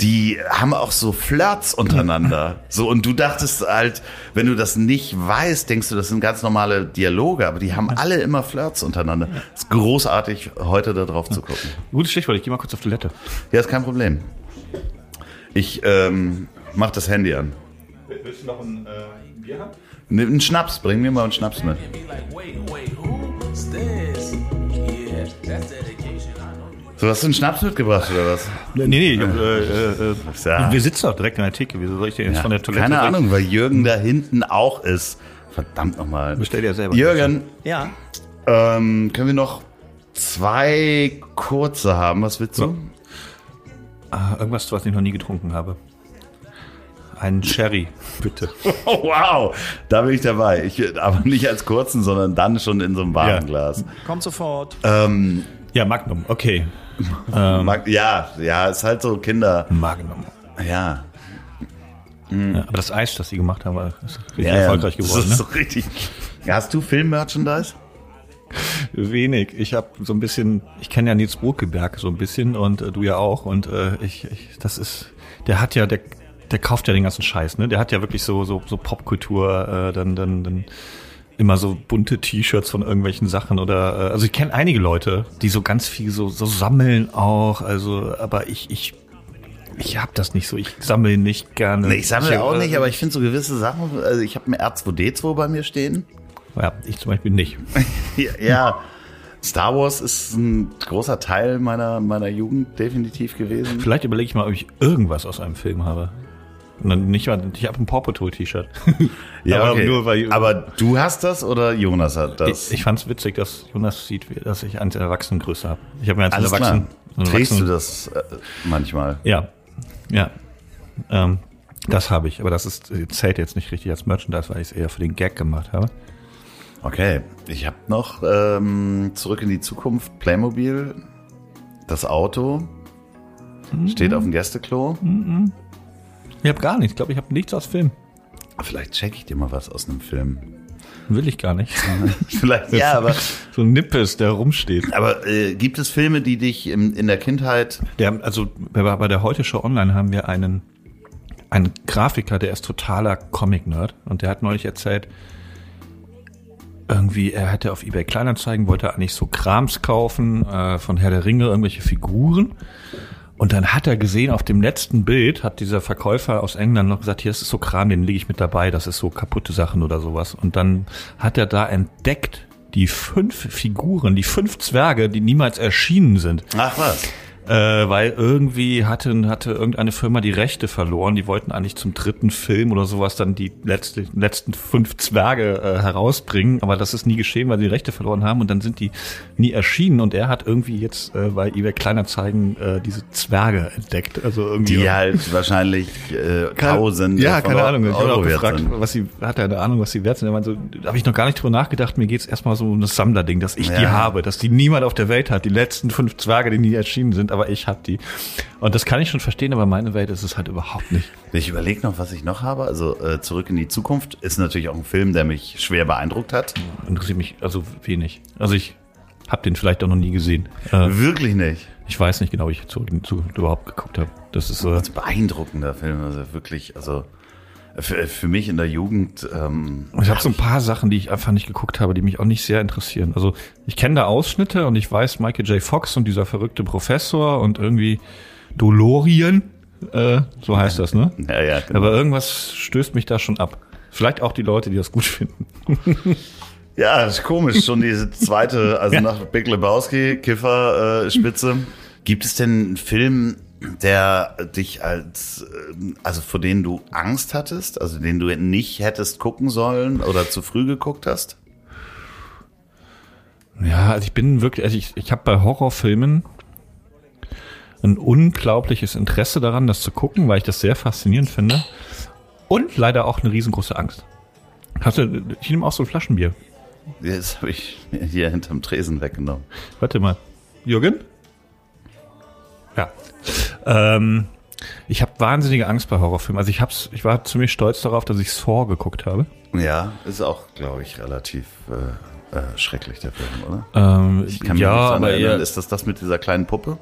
Die haben auch so Flirts untereinander. So, und du dachtest halt, wenn du das nicht weißt, denkst du, das sind ganz normale Dialoge, aber die haben alle immer Flirts untereinander. ist großartig, heute da drauf zu gucken. Gutes Stichwort, ich gehe mal kurz auf Toilette. Ja, ist kein Problem. Ich ähm, mach das Handy an. Willst du noch ein äh, Bier haben? Nimm einen Schnaps, bring mir mal einen Schnaps mit. So, hast du einen Schnaps mitgebracht oder was? Nee, nee, ich hab, äh, äh, äh, Ja. wir sitzen doch direkt an der Theke. Wieso soll ich denn jetzt von der Toilette Keine direkt- Ahnung, weil Jürgen da hinten auch ist. Verdammt nochmal. Bestell dir selber. Jürgen, Ja. ähm, können wir noch zwei kurze haben? Was willst du? Ah, irgendwas, was ich noch nie getrunken habe. Ein Sherry, bitte. Oh, wow, da bin ich dabei. Ich, aber nicht als kurzen, sondern dann schon in so einem warmen Ja. Glas. Kommt sofort. Ähm, Ja, Magnum, okay. Ähm. mag, ja, ja, ist halt so Kinder. Magnum. Ja, Ja, aber das Eis, das sie gemacht haben, war ist richtig ja, erfolgreich ja. geworden. Das ist so richtig. Hast du Film-Merchandise? Ne? Wenig. Ich habe so ein bisschen, ich kenne ja Nils Brokeberg so ein bisschen und äh, du ja auch. Und äh, ich, ich, das ist, der hat ja, der, der kauft ja den ganzen Scheiß, ne? Der hat ja wirklich so, so, so Popkultur, äh, dann, dann, dann immer so bunte T-Shirts von irgendwelchen Sachen oder äh, also ich kenne einige Leute, die so ganz viel so so sammeln auch, also aber ich ich ich habe das nicht so, ich sammle nicht gerne. Nee, ich sammle auch äh, nicht, aber ich finde so gewisse Sachen, also ich habe ein R2D2 bei mir stehen. ja, ich zum Beispiel nicht. Ja, ja. Star Wars ist ein großer Teil meiner, meiner Jugend definitiv gewesen. Vielleicht überlege ich mal, ob ich irgendwas aus einem Film habe. Nicht mal, ich habe ein Paw Patrol T-Shirt. aber okay. nur weil aber du hast das oder Jonas hat das? ich, ich fand es witzig, dass Jonas sieht, wie- dass ich eine Erwachsenengröße habe. Ich habe mir als Erwachsen. Trägst du das äh, manchmal? Ja, ja. Ähm, das habe ich, aber das ist, zählt jetzt nicht richtig als Merchandise, weil ich es eher für den Gag gemacht habe. Okay, ich habe noch ähm, zurück in die Zukunft Playmobil, das Auto steht auf dem Gästeklo. Ich habe gar nichts. Ich glaube, ich habe nichts aus Film. Vielleicht check ich dir mal was aus einem Film. Will ich gar nicht. Vielleicht ja, aber so ein Nippes, der rumsteht. aber äh, gibt es Filme, die dich im, in der Kindheit Der, also bei, bei der Heute Show Online haben wir einen, einen Grafiker, der ist totaler Comic-Nerd und der hat neulich erzählt, irgendwie, er hätte auf eBay Kleinanzeigen, wollte eigentlich so Krams kaufen, äh, von Herr der Ringe, irgendwelche Figuren. Und dann hat er gesehen, auf dem letzten Bild hat dieser Verkäufer aus England noch gesagt, hier, ist so Kram, den lege ich mit dabei, das ist so kaputte Sachen oder sowas. Und dann hat er da entdeckt, die fünf Figuren, die fünf Zwerge, die niemals erschienen sind. Ach was? Äh, weil irgendwie hatte, hatte irgendeine Firma die Rechte verloren. Die wollten eigentlich zum dritten Film oder sowas dann die letzte, letzten fünf Zwerge äh, herausbringen. Aber das ist nie geschehen, weil sie die Rechte verloren haben und dann sind die nie erschienen. Und er hat irgendwie jetzt äh, bei eBay Kleinanzeigen äh, diese Zwerge entdeckt. Also irgendwie. Die halt wahrscheinlich äh, tausend Ja, keine Ahnung. Ich habe auch gefragt, sind. was sie, hat er eine Ahnung, was sie wert sind? Er meinte so, da habe ich noch gar nicht drüber nachgedacht. Mir geht's erstmal so um das Sammlerding, dass ich die Ja. habe, dass die niemand auf der Welt hat. Die letzten fünf Zwerge, die nie erschienen sind, aber ich habe die. Und das kann ich schon verstehen, aber meine Welt ist es halt überhaupt nicht. Ich überlege noch, was ich noch habe. Also äh, Zurück in die Zukunft ist natürlich auch ein Film, der mich schwer beeindruckt hat. Interessiert mich also wenig. Also ich habe den vielleicht auch noch nie gesehen. Äh, Wirklich nicht. ich weiß nicht genau, wie ich zurück in die Zukunft überhaupt geguckt habe. Das ist äh, Das ist ein beeindruckender Film. Also wirklich, also für, für mich in der Jugend. Ähm, Ich habe so ein paar Sachen, die ich einfach nicht geguckt habe, die mich auch nicht sehr interessieren. Also ich kenne da Ausschnitte und ich weiß Michael J. Fox und dieser verrückte Professor und irgendwie Dolorien, äh, so heißt das, ne? ja, ja, genau. Aber irgendwas stößt mich da schon ab. Vielleicht auch die Leute, die das gut finden. Ja, das ist komisch. Schon diese zweite, also nach Big Lebowski, Kiffer, äh, Spitze. Gibt es denn einen Film, der dich als, ähm, also vor denen du Angst hattest, also den du nicht hättest gucken sollen oder zu früh geguckt hast? Ja, also ich bin wirklich, also ich, ich habe bei Horrorfilmen ein unglaubliches Interesse daran, das zu gucken, weil ich das sehr faszinierend finde. Und leider auch eine riesengroße Angst. Hast du, ich nehme auch so ein Flaschenbier. Das habe ich mir hier hinterm Tresen weggenommen. Warte mal. Jürgen? Ja. Ähm, ich habe wahnsinnige Angst bei Horrorfilmen. Also ich hab's, ich war ziemlich stolz darauf, dass ich Saw geguckt habe. Ja, ist auch, glaube ich, relativ äh, äh, schrecklich, der Film, oder? Ähm, Ich kann mich ja, nicht aber erinnern. Ist das das mit dieser kleinen Puppe?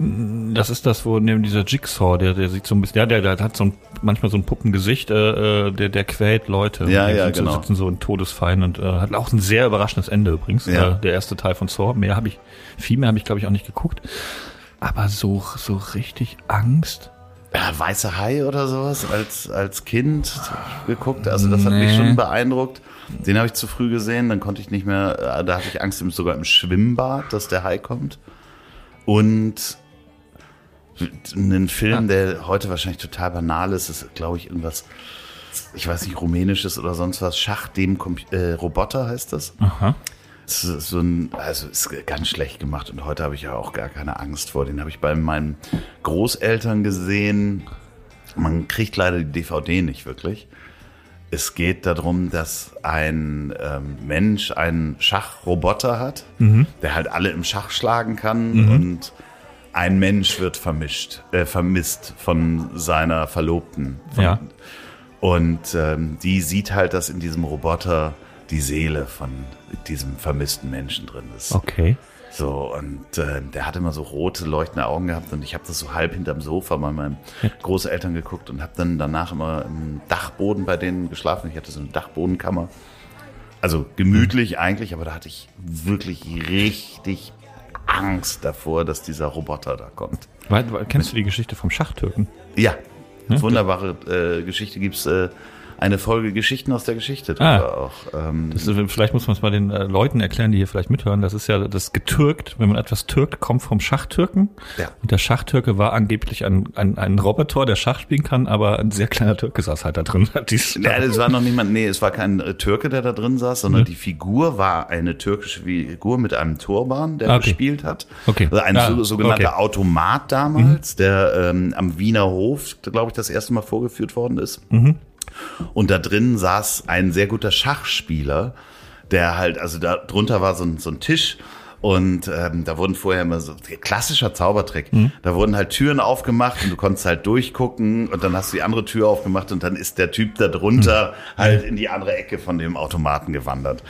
das ist das, wo neben dieser Jigsaw, der, der sieht so ein bisschen, ja, der, der hat so ein, manchmal so ein Puppengesicht, äh, äh, der, der quält Leute. Ja, ja, sind so, genau. sitzen so in Todesfeind und äh, hat auch ein sehr überraschendes Ende übrigens. Ja. Äh, der erste Teil von Saw. Mehr habe ich, viel mehr habe ich glaube ich auch nicht geguckt. Aber so, so richtig Angst. Ja, Weiße Hai oder sowas als, als Kind geguckt. Also das hat mich Nee. schon beeindruckt. Den habe ich zu früh gesehen, dann konnte ich nicht mehr, äh, da hatte ich Angst sogar im Schwimmbad, dass der Hai kommt. Und einen Film, der heute wahrscheinlich total banal ist, ist, glaube ich, irgendwas, ich weiß nicht, rumänisches oder sonst was, Schach dem Compu- äh, Roboter heißt das. Aha. Es ist so ein, also ist ganz schlecht gemacht und heute habe ich ja auch gar keine Angst vor. Den habe ich bei meinen Großeltern gesehen. Man kriegt leider die DVD nicht wirklich. Es geht darum, dass ein ähm, Mensch einen Schachroboter hat, der halt alle im Schach schlagen kann und ein Mensch wird vermischt, äh, vermisst von seiner Verlobten. Von, Ja. und ähm, die sieht halt, dass in diesem Roboter die Seele von diesem vermissten Menschen drin ist. Okay. So, und äh, der hat immer so rote, leuchtende Augen gehabt und ich habe das so halb hinterm Sofa bei meinen Großeltern geguckt und habe dann danach immer im Dachboden bei denen geschlafen. Ich hatte so eine Dachbodenkammer Also gemütlich eigentlich, aber da hatte ich wirklich richtig Angst davor, dass dieser Roboter da kommt. Weil, weil, kennst du die Geschichte vom Schachtürken? Ja, wunderbare äh, Geschichte gibt's äh, eine Folge Geschichten aus der Geschichte Ah. auch. Ähm, ist, vielleicht muss man es mal den äh, Leuten erklären, die hier vielleicht mithören. Das ist ja das getürkt, wenn man etwas türkt, kommt vom Schachtürken. Ja. Und der Schachtürke war angeblich ein, ein, ein Roboter, der Schach spielen kann, aber ein sehr kleiner Türke saß halt da drin. Ja, es war noch niemand, nee, es war kein äh, Türke, der da drin saß, sondern die Figur war eine türkische Figur mit einem Turban, der Ah, okay. gespielt hat. Okay. Also ein Ah, so, sogenannter okay. Automat damals, der ähm, am Wiener Hof, glaube ich, das erste Mal vorgeführt worden ist. Und da drin saß ein sehr guter Schachspieler, der halt, also da drunter war so ein, so ein Tisch und ähm, da wurden vorher immer so klassischer Zaubertrick. Da wurden halt Türen aufgemacht und du konntest halt durchgucken und dann hast du die andere Tür aufgemacht und dann ist der Typ da drunter halt in die andere Ecke von dem Automaten gewandert.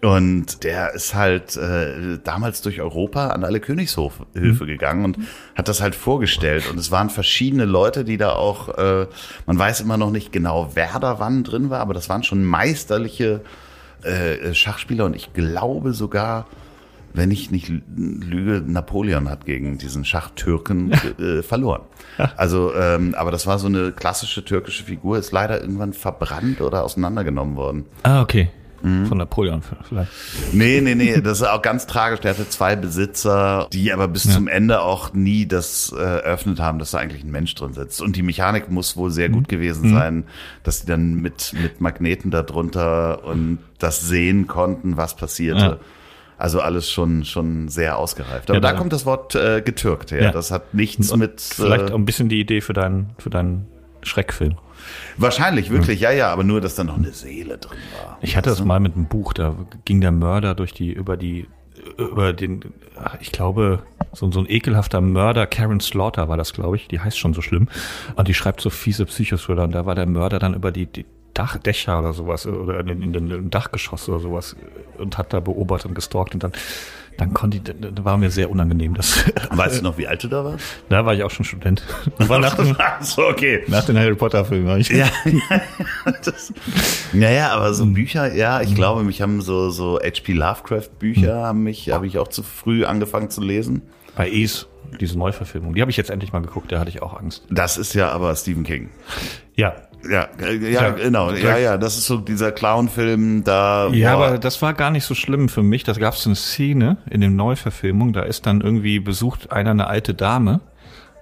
Und der ist halt äh, damals durch Europa an alle Königshöfe gegangen und hat das halt vorgestellt. Und es waren verschiedene Leute, die da auch, äh, man weiß immer noch nicht genau, wer da wann drin war, aber das waren schon meisterliche äh, Schachspieler und ich glaube sogar, wenn ich nicht lüge, Napoleon hat gegen diesen Schachtürken äh, verloren. Also, ähm, aber das war so eine klassische türkische Figur, ist leider irgendwann verbrannt oder auseinandergenommen worden. Ah, okay. Von Napoleon vielleicht. Nee, nee, nee, das ist auch ganz tragisch. Der hatte zwei Besitzer, die aber bis zum Ende auch nie das äh, eröffnet haben, dass da eigentlich ein Mensch drin sitzt. Und die Mechanik muss wohl sehr gut gewesen sein, dass die dann mit, mit Magneten da drunter und das sehen konnten, was passierte. Ja. Also alles schon, schon sehr ausgereift. Aber Ja, da, da- kommt das Wort äh, getürkt her. Ja. Das hat nichts Und mit. Vielleicht äh, auch ein bisschen die Idee für deinen, für deinen Schreckfilm. Wahrscheinlich, wirklich, ja, ja, aber nur, dass da noch eine Seele drin war. Ich hatte das mal mit einem Buch, da ging der Mörder durch die, über die, über den, ach, ich glaube, so, so ein ekelhafter Mörder, Karen Slaughter war das, glaube ich, die heißt schon so schlimm. Und die schreibt so fiese Psychothriller und da war der Mörder dann über die, die Dach, Dächer oder sowas oder in, in, in den Dachgeschoss oder sowas und hat da beobachtet und gestalkt und dann, dann konnte ich, dann war mir sehr unangenehm. Das, Weißt du noch, wie alt du da warst? da war ich auch schon Student. War nach, dem- so, okay. nach den Harry Potter Filmen. war ich. Ja, das, naja, aber so Bücher, ja, ich glaube, mich haben so, so H.P. Lovecraft Bücher, haben mich, habe ich auch zu früh angefangen zu lesen. Bei Ace, diese Neuverfilmung, die habe ich jetzt endlich mal geguckt, da hatte ich auch Angst. Das ist ja aber Stephen King. Ja, Ja, äh, ja, Ja, genau. Ja, ja, das ist so dieser Clown-Film da. Ja, boah. aber das war gar nicht so schlimm für mich. Da gab es eine Szene in dem Neuverfilmung, da ist dann irgendwie besucht einer eine alte Dame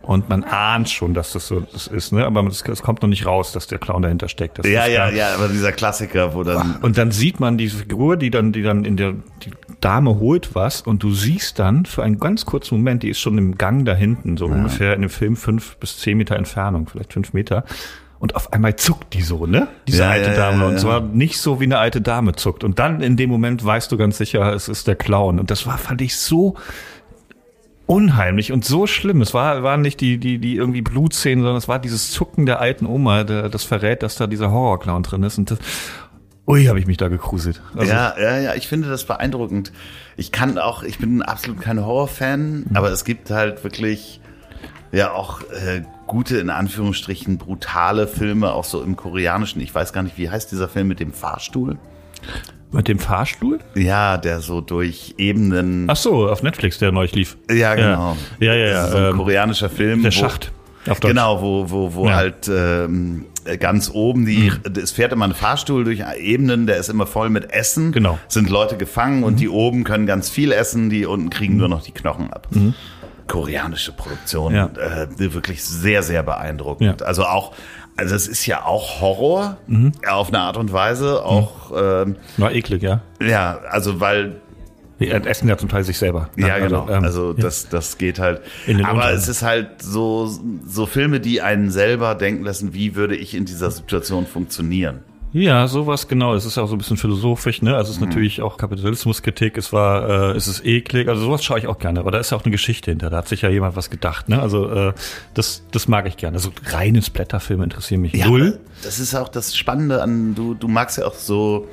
und man ahnt schon, dass das so das ist, ne? Aber es, es kommt noch nicht raus, dass der Clown dahinter steckt. Das ja, ja, ja, aber dieser Klassiker, wo dann. Und dann sieht man diese Figur, die dann, die dann in der die Dame holt was und du siehst dann für einen ganz kurzen Moment, die ist schon im Gang da hinten, so ungefähr in dem Film fünf bis zehn Meter Entfernung, vielleicht fünf Meter. Und auf einmal zuckt die so, ne? Diese Ja, alte Dame. ja, und ja. zwar nicht so, wie eine alte Dame zuckt. Und dann in dem Moment weißt du ganz sicher, es ist der Clown. Und das war, fand ich so unheimlich und so schlimm. Es war, waren nicht die, die, die irgendwie Blutszenen, sondern es war dieses Zucken der alten Oma, der, das verrät, dass da dieser Horrorclown drin ist. Und das, ui, habe ich mich da gekruselt. Also, ja, ja, ja, ich finde das beeindruckend. Ich kann auch, ich bin absolut kein Horrorfan, Mhm. aber es gibt halt wirklich ja auch äh, gute, in Anführungsstrichen, brutale Filme, auch so im Koreanischen. Ich weiß gar nicht, wie heißt dieser Film mit dem Fahrstuhl? Mit dem Fahrstuhl? Ja, der so durch Ebenen. Ach so, auf Netflix, der neulich lief. ja, genau. Ja, ja, ja. So ein ähm, koreanischer Film. der Schacht. Auf Deutsch. Genau, wo, wo, wo Ja. Mhm. halt ähm, ganz oben die, es fährt immer ein Fahrstuhl durch Ebenen, der ist immer voll mit Essen. Genau. Mhm. Sind Leute gefangen und die oben können ganz viel essen, die unten kriegen nur noch die Knochen ab. Koreanische Produktion, Ja. äh, wirklich sehr, sehr beeindruckend. Ja. Also auch, also es ist ja auch Horror Mhm. auf eine Art und Weise, auch ähm, War eklig, ja. ja, also weil Die essen ja zum Teil sich selber. ja, genau. ähm, also ja. das, das geht halt. Aber es ist halt so, so Filme, die einen selber denken lassen, wie würde ich in dieser Situation funktionieren. Ja, sowas genau. Es ist ja auch so ein bisschen philosophisch, ne? Also es ist Mhm. natürlich auch Kapitalismuskritik. Es war, äh, es ist eklig. Also sowas schaue ich auch gerne. Aber da ist ja auch eine Geschichte hinter. Da hat sich ja jemand was gedacht, ne? Also äh, das, das mag ich gerne. Also reine Splatterfilme interessieren mich null. Das ist auch das Spannende an, du, du magst ja auch so,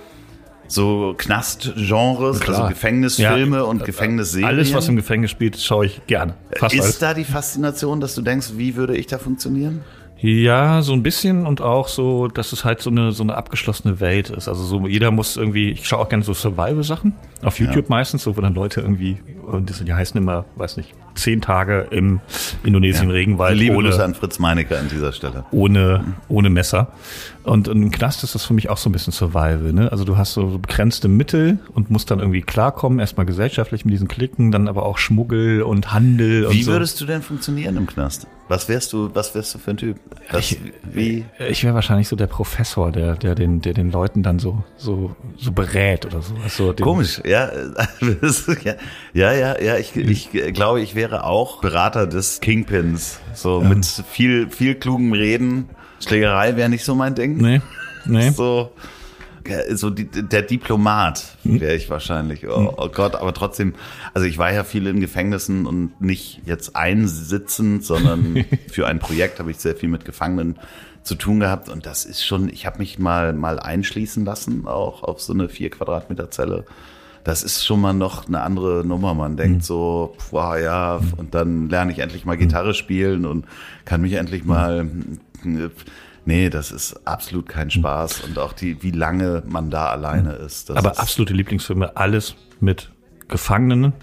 so Knastgenres, also Gefängnisfilme Ja. und Gefängnisserien. Alles, was im Gefängnis spielt, schaue ich gerne. Fast alles. ist da die Faszination, dass du denkst, wie würde ich da funktionieren? Ja, so ein bisschen und auch so, dass es halt so eine so eine abgeschlossene Welt ist. Also so jeder muss irgendwie, ich schaue auch gerne so Survival-Sachen auf YouTube meistens, so wo dann Leute irgendwie, und das, die heißen immer, weiß nicht, zehn Tage im Indonesien Regenwald Liebe ohne, Grüße an Fritz Meinecke an dieser Stelle. ohne, ohne Messer. Und im Knast ist das für mich auch so ein bisschen Survival. Ne? Also du hast so, begrenzte Mittel und musst dann irgendwie klarkommen, erstmal gesellschaftlich mit diesen Klicken, dann aber auch Schmuggel und Handel und Wie so. würdest du denn funktionieren im Knast? Was wärst du, was wärst du für ein Typ? Das, wie? Ich wäre wahrscheinlich so der Professor, der, der den, der den Leuten dann so, so, so berät oder so. Also Komisch, ja, ja, ja, ja. Ich, ich glaube, ich wäre auch Berater des Kingpins, so mit viel, viel klugen Reden. Schlägerei wäre nicht so mein Ding. Nee, nee. So, so die, der Diplomat wäre ich wahrscheinlich. Oh, oh Gott, aber trotzdem, also ich war ja viel in Gefängnissen und nicht jetzt einsitzend, sondern für ein Projekt habe ich sehr viel mit Gefangenen zu tun gehabt und das ist schon, ich habe mich mal mal einschließen lassen, auch auf so eine vier Quadratmeter Zelle. Das ist schon mal noch eine andere Nummer. Man denkt so, boah, ja, und dann lerne ich endlich mal Gitarre spielen und kann mich endlich mal Nee, das ist absolut kein Spaß und auch die, wie lange man da alleine ist. Das Aber ist, absolute Lieblingsfilme, alles mit Gefangenen.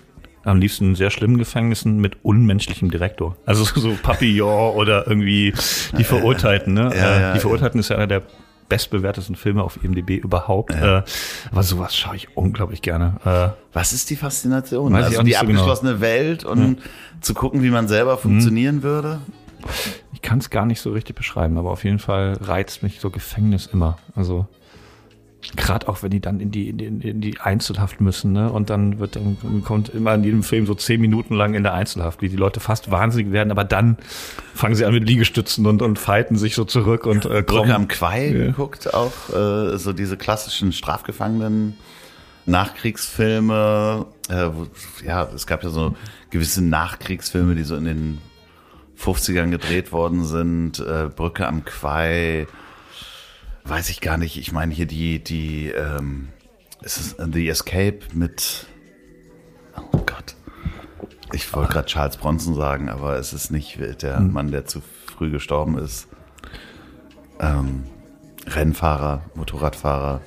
Am liebsten in sehr schlimmen Gefängnissen mit unmenschlichem Direktor. Also so Papillon oder irgendwie die Verurteilten. Ne? Ja, Äh, ja, die Verurteilten ist ja einer der bestbewertesten Filme auf IMDb überhaupt. Äh, aber sowas schaue ich unglaublich gerne. Äh, was ist die Faszination? Weiß also die genau. abgeschlossene Welt und zu gucken, wie man selber funktionieren würde? Ich kann es gar nicht so richtig beschreiben, aber auf jeden Fall reizt mich so Gefängnis immer. Also gerade auch wenn die dann in die in die, in die Einzelhaft müssen, ne? Und dann wird dann kommt immer in jedem Film so zehn Minuten lang in der Einzelhaft, wie die Leute fast wahnsinnig werden, aber dann fangen sie an mit Liegestützen und und fighten sich so zurück und äh, Brücke kommen. am Quai Ja. geguckt, auch äh, so diese klassischen Strafgefangenen. Nachkriegsfilme, äh, wo, ja, es gab ja so gewisse Nachkriegsfilme, die so in den 50ern gedreht worden sind. Äh, Brücke am Quai, weiß ich gar nicht. Ich meine hier die, die, ähm, ist es The Escape mit, oh Gott. Ich wollte gerade Charles Bronson sagen, aber es ist nicht der Mann, der zu früh gestorben ist. Ähm, Rennfahrer, Motorradfahrer.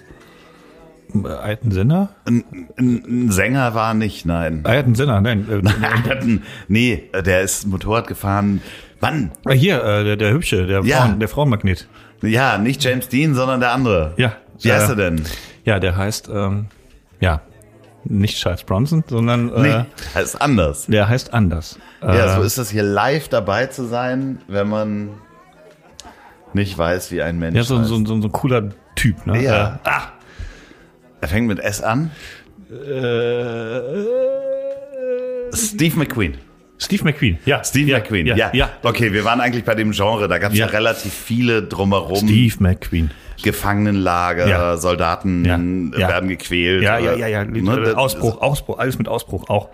Äh, Alten Sinner? Ein, ein, Sänger war nicht, nein. Alten Sinner, nein. Äh, Der hat ein- nee, der ist Motorrad gefahren. Mann, äh, hier, äh, der, der Hübsche, der, Ja. Frauen, der Frauenmagnet. ja, nicht James Dean, sondern der andere. Ja. Wie heißt Äh, er denn? Ja, der heißt, ähm, ja, nicht Charles Bronson, sondern Nee, ist anders. der heißt anders. Ja, Äh, so ist das hier live dabei zu sein, wenn man nicht weiß, wie ein Mensch Ja, so, heißt. so, so, so ein cooler Typ, ne? Ja. Äh, ah, Er fängt mit S an. äh, Steve McQueen. Steve McQueen, ja. Steve ja, McQueen, ja. ja. ja. Okay, wir waren eigentlich bei dem Genre. Da gab es ja. Relativ viele drumherum. Steve McQueen. Gefangenenlager, Ja. Soldaten werden gequält. Ja, ja, ja, ja. Ne, Ausbruch, Ausbruch, alles mit Ausbruch, auch.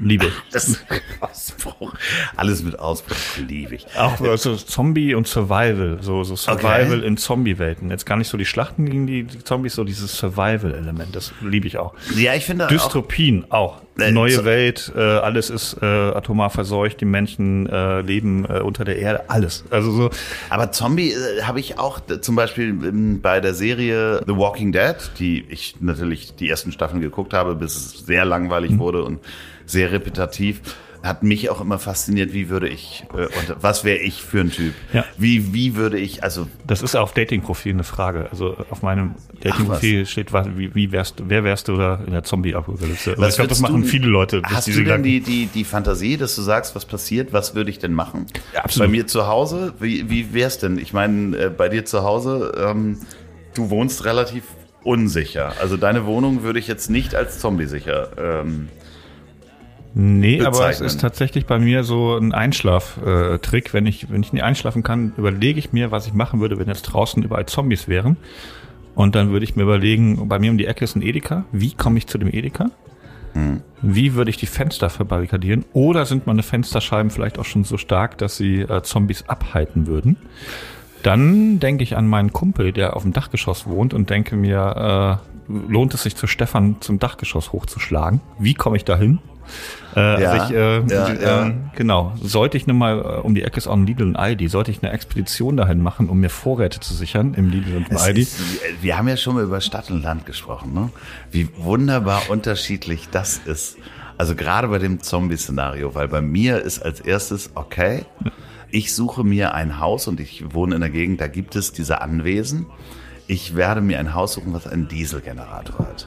Liebe. Das Ausbruch. Alles mit Ausbruch liebe ich. Auch so Zombie und Survival, so, so Survival Okay. in Zombie-Welten. Jetzt gar nicht so die Schlachten gegen die Zombies, so dieses Survival-Element, das liebe ich auch. Ja, ich finde auch, Dystopien auch. Äh, Neue Welt, äh, alles ist äh, atomar verseucht, die Menschen äh, leben äh, unter der Erde, alles. Also so, aber Zombie äh, habe ich auch zum Beispiel ähm, bei der Serie The Walking Dead, die ich natürlich die ersten Staffeln geguckt habe, bis es sehr langweilig Mhm. wurde und sehr repetitiv. Hat mich auch immer fasziniert, wie würde ich, äh, und was wäre ich für ein Typ? Ja. Wie, wie würde ich, also das ist auf Dating-Profil eine Frage. Also auf meinem Dating-Profil steht, was, wie, wie wärst wer wärst du da in der Zombie-Apokalypse? Also ich glaube, das machen du- viele Leute. Hast du denn die, die, die Fantasie, dass du sagst, was passiert, was würde ich denn machen? Ja, absolut. Bei mir zu Hause, wie, wie wär's denn? Ich meine, äh, bei dir zu Hause, ähm, du wohnst relativ unsicher. Also deine Wohnung würde ich jetzt nicht als zombie-sicher. Ähm, Nee, aber es ist tatsächlich bei mir so ein Einschlaf-Trick. Wenn ich, wenn ich nicht einschlafen kann, überlege ich mir, was ich machen würde, wenn jetzt draußen überall Zombies wären. Und dann würde ich mir überlegen, bei mir um die Ecke ist ein Edeka. Wie komme ich zu dem Edeka? Wie würde ich die Fenster verbarrikadieren? Oder sind meine Fensterscheiben vielleicht auch schon so stark, dass sie äh, Zombies abhalten würden? Dann denke ich an meinen Kumpel, der auf dem Dachgeschoss wohnt und denke mir, äh, lohnt es sich zu Stefan zum Dachgeschoss hochzuschlagen? Wie komme ich da hin? Äh, Ja, also ich, äh, ja, äh, ja. Genau. Sollte ich nur mal äh, um die Ecke ist auch ein Lidl und Aldi, sollte ich eine Expedition dahin machen, um mir Vorräte zu sichern im Lidl und Aldi. ist, wir haben ja schon mal über Stadt und Land gesprochen, ne? Wie wunderbar unterschiedlich das ist. Also gerade bei dem Zombie-Szenario, weil bei mir ist als erstes, okay, ich suche mir ein Haus und ich wohne in der Gegend, da gibt es diese Anwesen. Ich werde mir ein Haus suchen, was einen Dieselgenerator hat.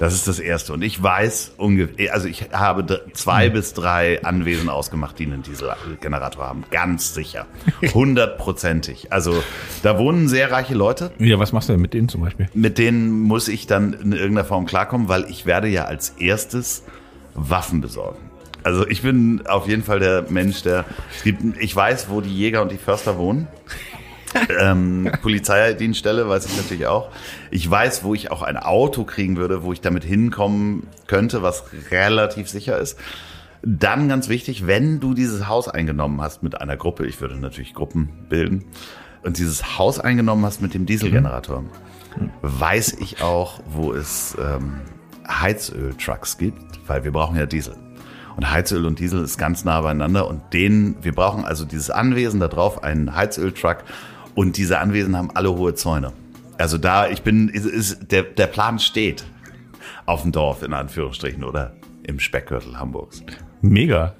Das ist das Erste. Und ich weiß ungefähr, also ich habe zwei bis drei Anwesen ausgemacht, die einen Dieselgenerator haben. Ganz sicher. Hundertprozentig. Also da wohnen sehr reiche Leute. Ja, was machst du denn mit denen zum Beispiel? Mit denen muss ich dann in irgendeiner Form klarkommen, weil ich werde ja als erstes Waffen besorgen. Also ich bin auf jeden Fall der Mensch, der es gibt, ich weiß, wo die Jäger und die Förster wohnen. Ähm, Polizeidienststelle weiß ich natürlich auch. Ich weiß, wo ich auch ein Auto kriegen würde, wo ich damit hinkommen könnte, was relativ sicher ist. Dann ganz wichtig, wenn du dieses Haus eingenommen hast mit einer Gruppe, ich würde natürlich Gruppen bilden, und dieses Haus eingenommen hast mit dem Dieselgenerator, weiß ich auch, wo es ähm, Heizöltrucks gibt, weil wir brauchen ja Diesel. Und Heizöl und Diesel ist ganz nah beieinander und den, wir brauchen also dieses Anwesen da drauf, einen Heizöltruck und diese Anwesen haben alle hohe Zäune. Also da, ich bin, ist, ist, der, der Plan steht auf dem Dorf in Anführungsstrichen oder im Speckgürtel Hamburgs. Mega.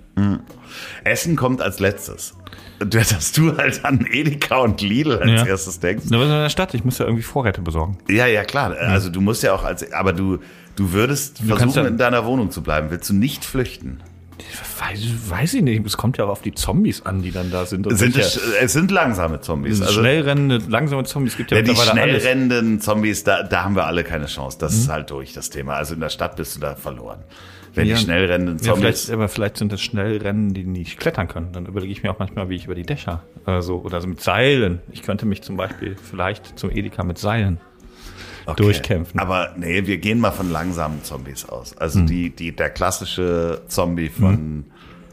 Essen kommt als letztes. Dass du halt an Edeka und Lidl als Ja. erstes denkst. Ist in der Stadt? Ich muss ja irgendwie Vorräte besorgen. Ja, ja, klar. Also du musst ja auch als, aber du, du würdest kannst versuchen, ja- in deiner Wohnung zu bleiben. Willst du nicht flüchten? Weiß, weiß ich nicht. Es kommt ja auch auf die Zombies an, die dann da sind. Und Sind es, es sind langsame Zombies. Also, schnell rennende, langsame Zombies gibt ja, ja, die schnell alles. rennenden Zombies, da, da haben wir alle keine Chance. Das Mhm. ist halt durch das Thema. Also in der Stadt bist du da verloren. Wenn Ja. die schnell rennenden Ja, Zombies. vielleicht, aber vielleicht sind das Schnellrennen, die nicht klettern können. Dann überlege ich mir auch manchmal, wie ich über die Dächer, also, oder so mit Seilen. Ich könnte mich zum Beispiel vielleicht zum Edeka mit Seilen Okay. durchkämpfen. Aber nee, wir gehen mal von langsamen Zombies aus. Mhm. Also die, die, der klassische Zombie von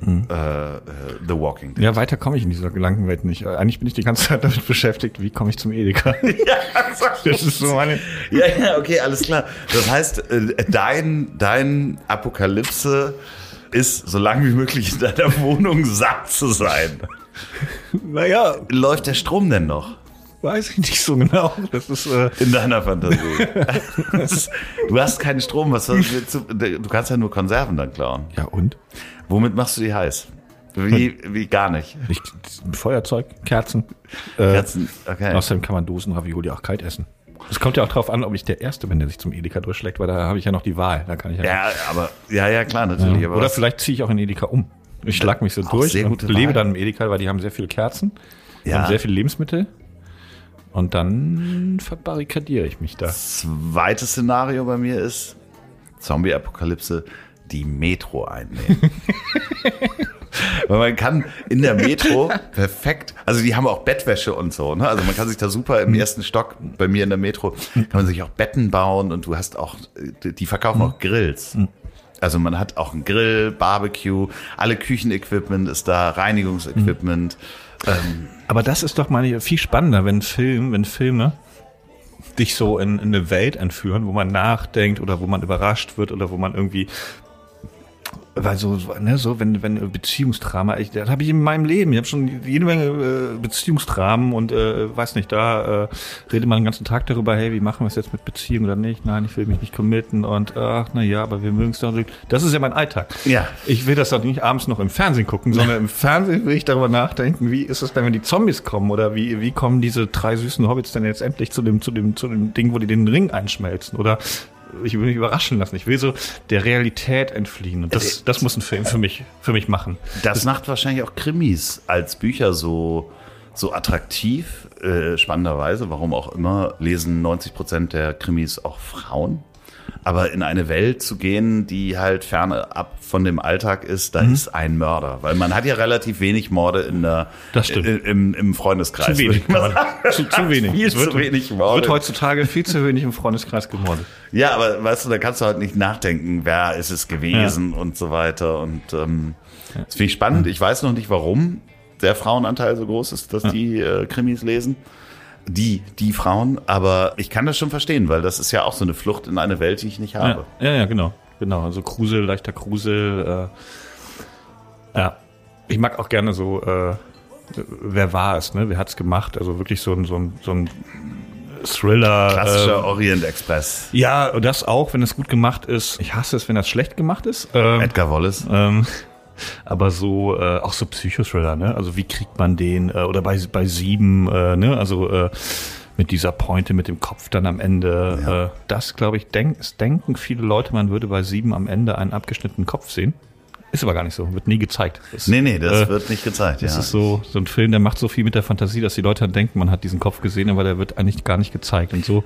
äh, äh, The Walking Dead. Ja, weiter komme ich in dieser Gedankenwelt nicht. Eigentlich bin ich die ganze Zeit damit beschäftigt, wie komme ich zum Edeka. das ist so meine. Ja, ja, okay, alles klar. Das heißt, äh, dein, dein Apokalypse ist, so lange wie möglich in deiner Wohnung satt zu sein. Naja, Läuft der Strom denn noch weiß ich nicht so genau. Das ist, äh, in deiner Fantasie? Du hast keinen Strom, was du, du kannst ja nur Konserven dann klauen. ja und? Womit machst du die heiß? Wie, wie gar nicht. Ich, Feuerzeug, Kerzen. Äh, Kerzen, okay. Außerdem kann man Dosen Ravioli auch kalt essen. Es kommt ja auch drauf an, ob ich der Erste bin, der sich zum Edeka durchschlägt, weil da habe ich ja noch die Wahl. Da kann ich ja, Ja, aber, ja, ja, klar, natürlich. Aber Oder vielleicht ziehe ich auch in Edeka um. Ich schlag mich so durch und lebe Wahl. dann im Edeka, weil die haben sehr viele Kerzen, die Ja. haben sehr viele Lebensmittel. Und dann verbarrikadiere ich mich da. zweites Szenario bei mir ist Zombie-Apokalypse, die Metro einnehmen. Weil man kann in der Metro perfekt, also die haben auch Bettwäsche und so, ne? Also man kann sich da super im ersten Stock bei mir in der Metro, kann man sich auch Betten bauen und du hast auch, die verkaufen auch Grills. Also man hat auch einen Grill, Barbecue, alle Küchenequipment ist da, Reinigungsequipment. Ähm, Aber das ist doch mal viel spannender, wenn Film, wenn Filme dich so in, in eine Welt entführen, wo man nachdenkt oder wo man überrascht wird oder wo man irgendwie weil so, ne, so wenn wenn Beziehungsdrama, ich, das habe ich in meinem Leben, ich habe schon jede Menge äh, Beziehungsdramen und äh, weiß nicht, da äh, redet man den ganzen Tag darüber, hey, wie machen wir es jetzt mit Beziehung oder nicht? Nein, ich will mich nicht committen und ach, na ja, aber wir mögen es doch. nicht. Das ist ja mein Alltag. Ja. Ich will das doch nicht abends noch im Fernsehen gucken, sondern im Fernsehen will ich darüber nachdenken, wie ist es denn, wenn die Zombies kommen oder wie, wie kommen diese drei süßen Hobbits denn jetzt endlich zu dem, zu dem, zu dem Ding, wo die den Ring einschmelzen oder ich will mich überraschen lassen. Ich will so der Realität entfliehen und das, das muss ein Film für mich, für mich machen. Das macht wahrscheinlich auch Krimis als Bücher so, so attraktiv, äh, spannenderweise, warum auch immer, lesen 90 Prozent der Krimis auch Frauen. Aber in eine Welt zu gehen, die halt fernab von dem Alltag ist, Mhm. da ist ein Mörder. Weil man hat ja relativ wenig Morde in der, Das stimmt. i- im, im Freundeskreis. Zu wenig Morde. sagen. Zu, zu wenig. Viel Es wird, zu wenig Morde. Wird heutzutage viel zu wenig im Freundeskreis gemordet. Ja, aber weißt du, da kannst du halt nicht nachdenken, wer ist es gewesen und so weiter. Und ähm, das finde ich spannend. Ich weiß noch nicht, warum der Frauenanteil so groß ist, dass die äh, Krimis lesen. Die, die Frauen, aber ich kann das schon verstehen, weil das ist ja auch so eine Flucht in eine Welt, die ich nicht habe. Ja, ja, ja, genau. genau. Also Krusel, leichter Krusel. Äh, ja. Ich mag auch gerne so, äh, wer war es, ne? Wer hat's gemacht? Also wirklich so ein, so ein, so ein Thriller. Klassischer äh, Orient Express. ja, das auch, wenn es gut gemacht ist. Ich hasse es, wenn das schlecht gemacht ist. Ähm, Edgar Wallace. ähm, aber so, äh, auch so Psychothriller, ne? Also wie kriegt man den? Äh, oder bei, bei sieben, äh, ne? Also äh, mit dieser Pointe mit dem Kopf dann am Ende. Ja. Äh, das, glaube ich, denk, denken viele Leute, man würde bei sieben am Ende einen abgeschnittenen Kopf sehen. Ist aber gar nicht so, wird nie gezeigt. Das, Nee, nee, das äh, wird nicht gezeigt. Das ja. ist so, so ein Film, der macht so viel mit der Fantasie, dass die Leute dann denken, man hat diesen Kopf gesehen, aber der wird eigentlich gar nicht gezeigt. Und so,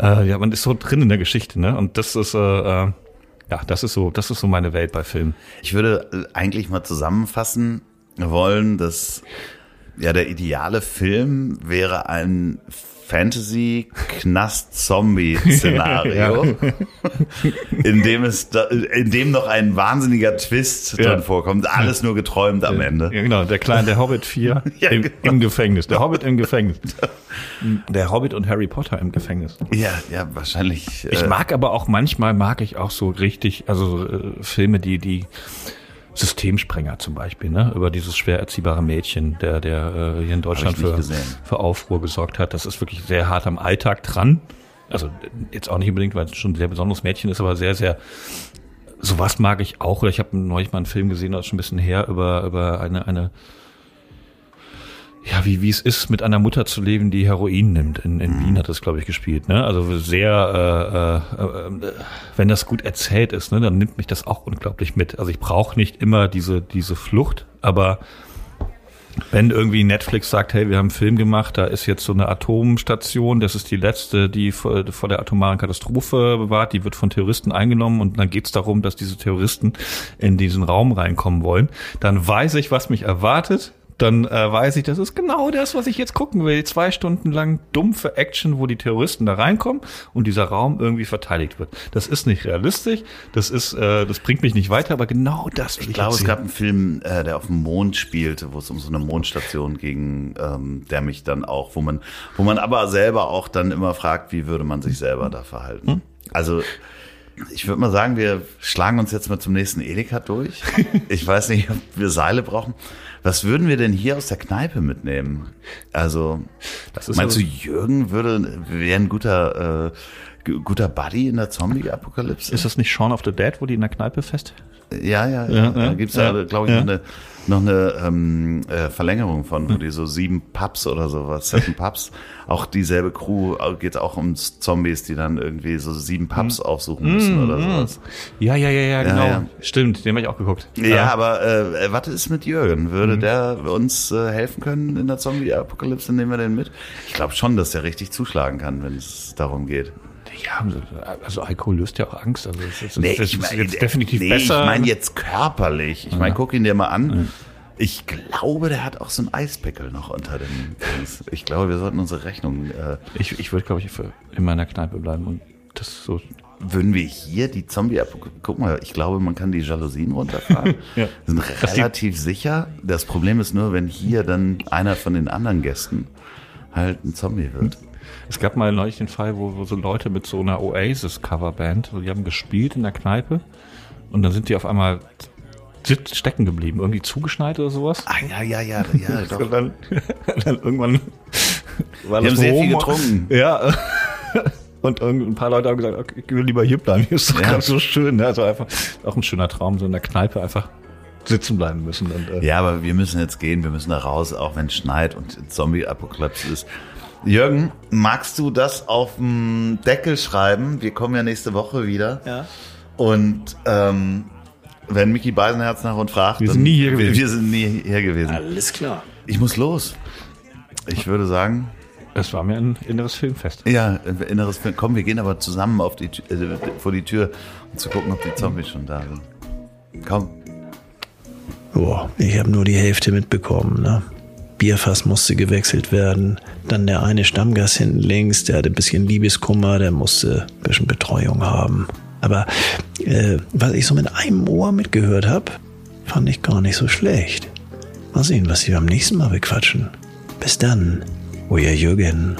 äh, ja, man ist so drin in der Geschichte, ne? Und das ist, äh, äh, ja, das ist so, das ist so meine Welt bei Filmen. Ich würde äh, eigentlich mal zusammenfassen wollen, dass ja der ideale Film wäre ein Fantasy-Knast-Zombie-Szenario, in dem es, da, in dem noch ein wahnsinniger Twist Ja. drin vorkommt. Alles nur geträumt am Ende. Ja, genau, der kleine, der Hobbit 4 Ja, im, genau. im Gefängnis. Der Hobbit im Gefängnis. Der Hobbit und Harry Potter im Gefängnis. Ja, ja, wahrscheinlich. Ich äh, mag aber auch manchmal mag ich auch so richtig, also äh, Filme, die die Systemsprenger zum Beispiel, ne, über dieses schwer erziehbare Mädchen, der der äh, hier in Deutschland für gesehen. für Aufruhr gesorgt hat. Das ist wirklich sehr hart am Alltag dran. Also jetzt auch nicht unbedingt, weil es schon ein sehr besonderes Mädchen ist, aber sehr sehr sowas mag ich auch. Oder ich habe neulich mal einen Film gesehen, das ist schon ein bisschen her über über eine eine ja, wie, wie es ist, mit einer Mutter zu leben, die Heroin nimmt. In, in Wien hat das, glaube ich, gespielt. Ne? Also sehr, äh, äh, äh, wenn das gut erzählt ist, ne, dann nimmt mich das auch unglaublich mit. Also ich brauche nicht immer diese, diese Flucht, aber wenn irgendwie Netflix sagt, hey, wir haben einen Film gemacht, da ist jetzt so eine Atomstation, das ist die letzte, die vor, vor der atomaren Katastrophe bewahrt, die wird von Terroristen eingenommen und dann geht es darum, dass diese Terroristen in diesen Raum reinkommen wollen, dann weiß ich, was mich erwartet. Dann äh, weiß ich, das ist genau das, was ich jetzt gucken will. Zwei Stunden lang dumpfe Action, wo die Terroristen da reinkommen und dieser Raum irgendwie verteidigt wird. Das ist nicht realistisch, das ist, äh, das bringt mich nicht weiter, aber genau das will ich, Ich glaube, es gab einen Film, äh, der auf dem Mond spielte, wo es um so eine Mondstation ging, ähm, der mich dann auch, wo man, wo man aber selber auch dann immer fragt, wie würde man sich selber da verhalten. Also ich würde mal sagen, wir schlagen uns jetzt mal zum nächsten Edeka durch. Ich weiß nicht, ob wir Seile brauchen. Was würden wir denn hier aus der Kneipe mitnehmen? Also, meinst du, Jürgen würde, wäre ein guter, äh, gu- guter Buddy in der Zombie-Apokalypse? Ist das nicht Shaun of the Dead, wo die in der Kneipe fest? Ja, ja, ja. Ja, da ja, gibt's ja, ja, glaube ich, ja. noch eine, noch eine ähm, äh, Verlängerung von, wo die so sieben Pubs oder sowas, seven Pubs, auch dieselbe Crew, geht auch um Zombies, die dann irgendwie so sieben Pubs aufsuchen müssen oder sowas. Ja, ja, ja, ja, genau. ja. Stimmt, den habe ich auch geguckt. Ja, aber äh, was ist mit Jürgen? Würde Mhm. der uns äh, helfen können in der Zombie-Apokalypse? Nehmen wir den mit? Ich glaube schon, dass der richtig zuschlagen kann, wenn es darum geht. Ja, also Alkohol löst ja auch Angst. Also es ist, Nee, ist ich meine jetzt definitiv nee, besser. Ich meine jetzt körperlich. Ich meine, guck ihn dir mal an. Ich glaube, der hat auch so einen Eispickel noch unter dem Dings. Ich glaube, wir sollten unsere Rechnung. Äh, ich ich würde, glaube ich, in meiner Kneipe bleiben und das so. würden wir hier die zombie Guck mal, ich glaube, man kann die Jalousien runterfahren. Ja. Sind relativ sicher. Das Problem ist nur, wenn hier dann einer von den anderen Gästen halt ein Zombie wird. Es gab mal neulich den Fall, wo, wo so Leute mit so einer Oasis-Coverband, die haben gespielt in der Kneipe und dann sind die auf einmal stecken geblieben, irgendwie zugeschneit oder sowas. Ah, ja, ja, ja, ja, doch. Und dann, dann irgendwann war Wir das haben sehr Rom- viel getrunken. Ja. Und ein paar Leute haben gesagt, okay, ich will lieber hier bleiben, hier ist doch Ja. ganz so schön. Ne? Also einfach auch ein schöner Traum, so in der Kneipe einfach sitzen bleiben müssen. Und, äh, Ja, aber wir müssen jetzt gehen, wir müssen da raus, auch wenn es schneit und Zombie-Apokalypse ist. Jürgen, magst du das auf dem Deckel schreiben? Wir kommen ja nächste Woche wieder. Ja. Und ähm, wenn Mickey Beisenherz nach uns fragt, Wir sind nie hier gewesen. Wir sind nie hier gewesen. Alles klar. Ich muss los. Ich würde sagen, Es war mir ein inneres Filmfest. ja, äh, inneres Film. Komm, wir gehen aber zusammen auf die, äh, vor die Tür, um zu gucken, ob die Zombies schon da sind. Komm. Boah, ich habe nur die Hälfte mitbekommen. Ne? Bierfass musste gewechselt werden. Dann der eine Stammgast hinten links, der hatte ein bisschen Liebeskummer, der musste ein bisschen Betreuung haben. Aber äh, was ich so mit einem Ohr mitgehört habe, fand ich gar nicht so schlecht. Mal sehen, was wir beim nächsten Mal bequatschen. Bis dann, euer Jürgen.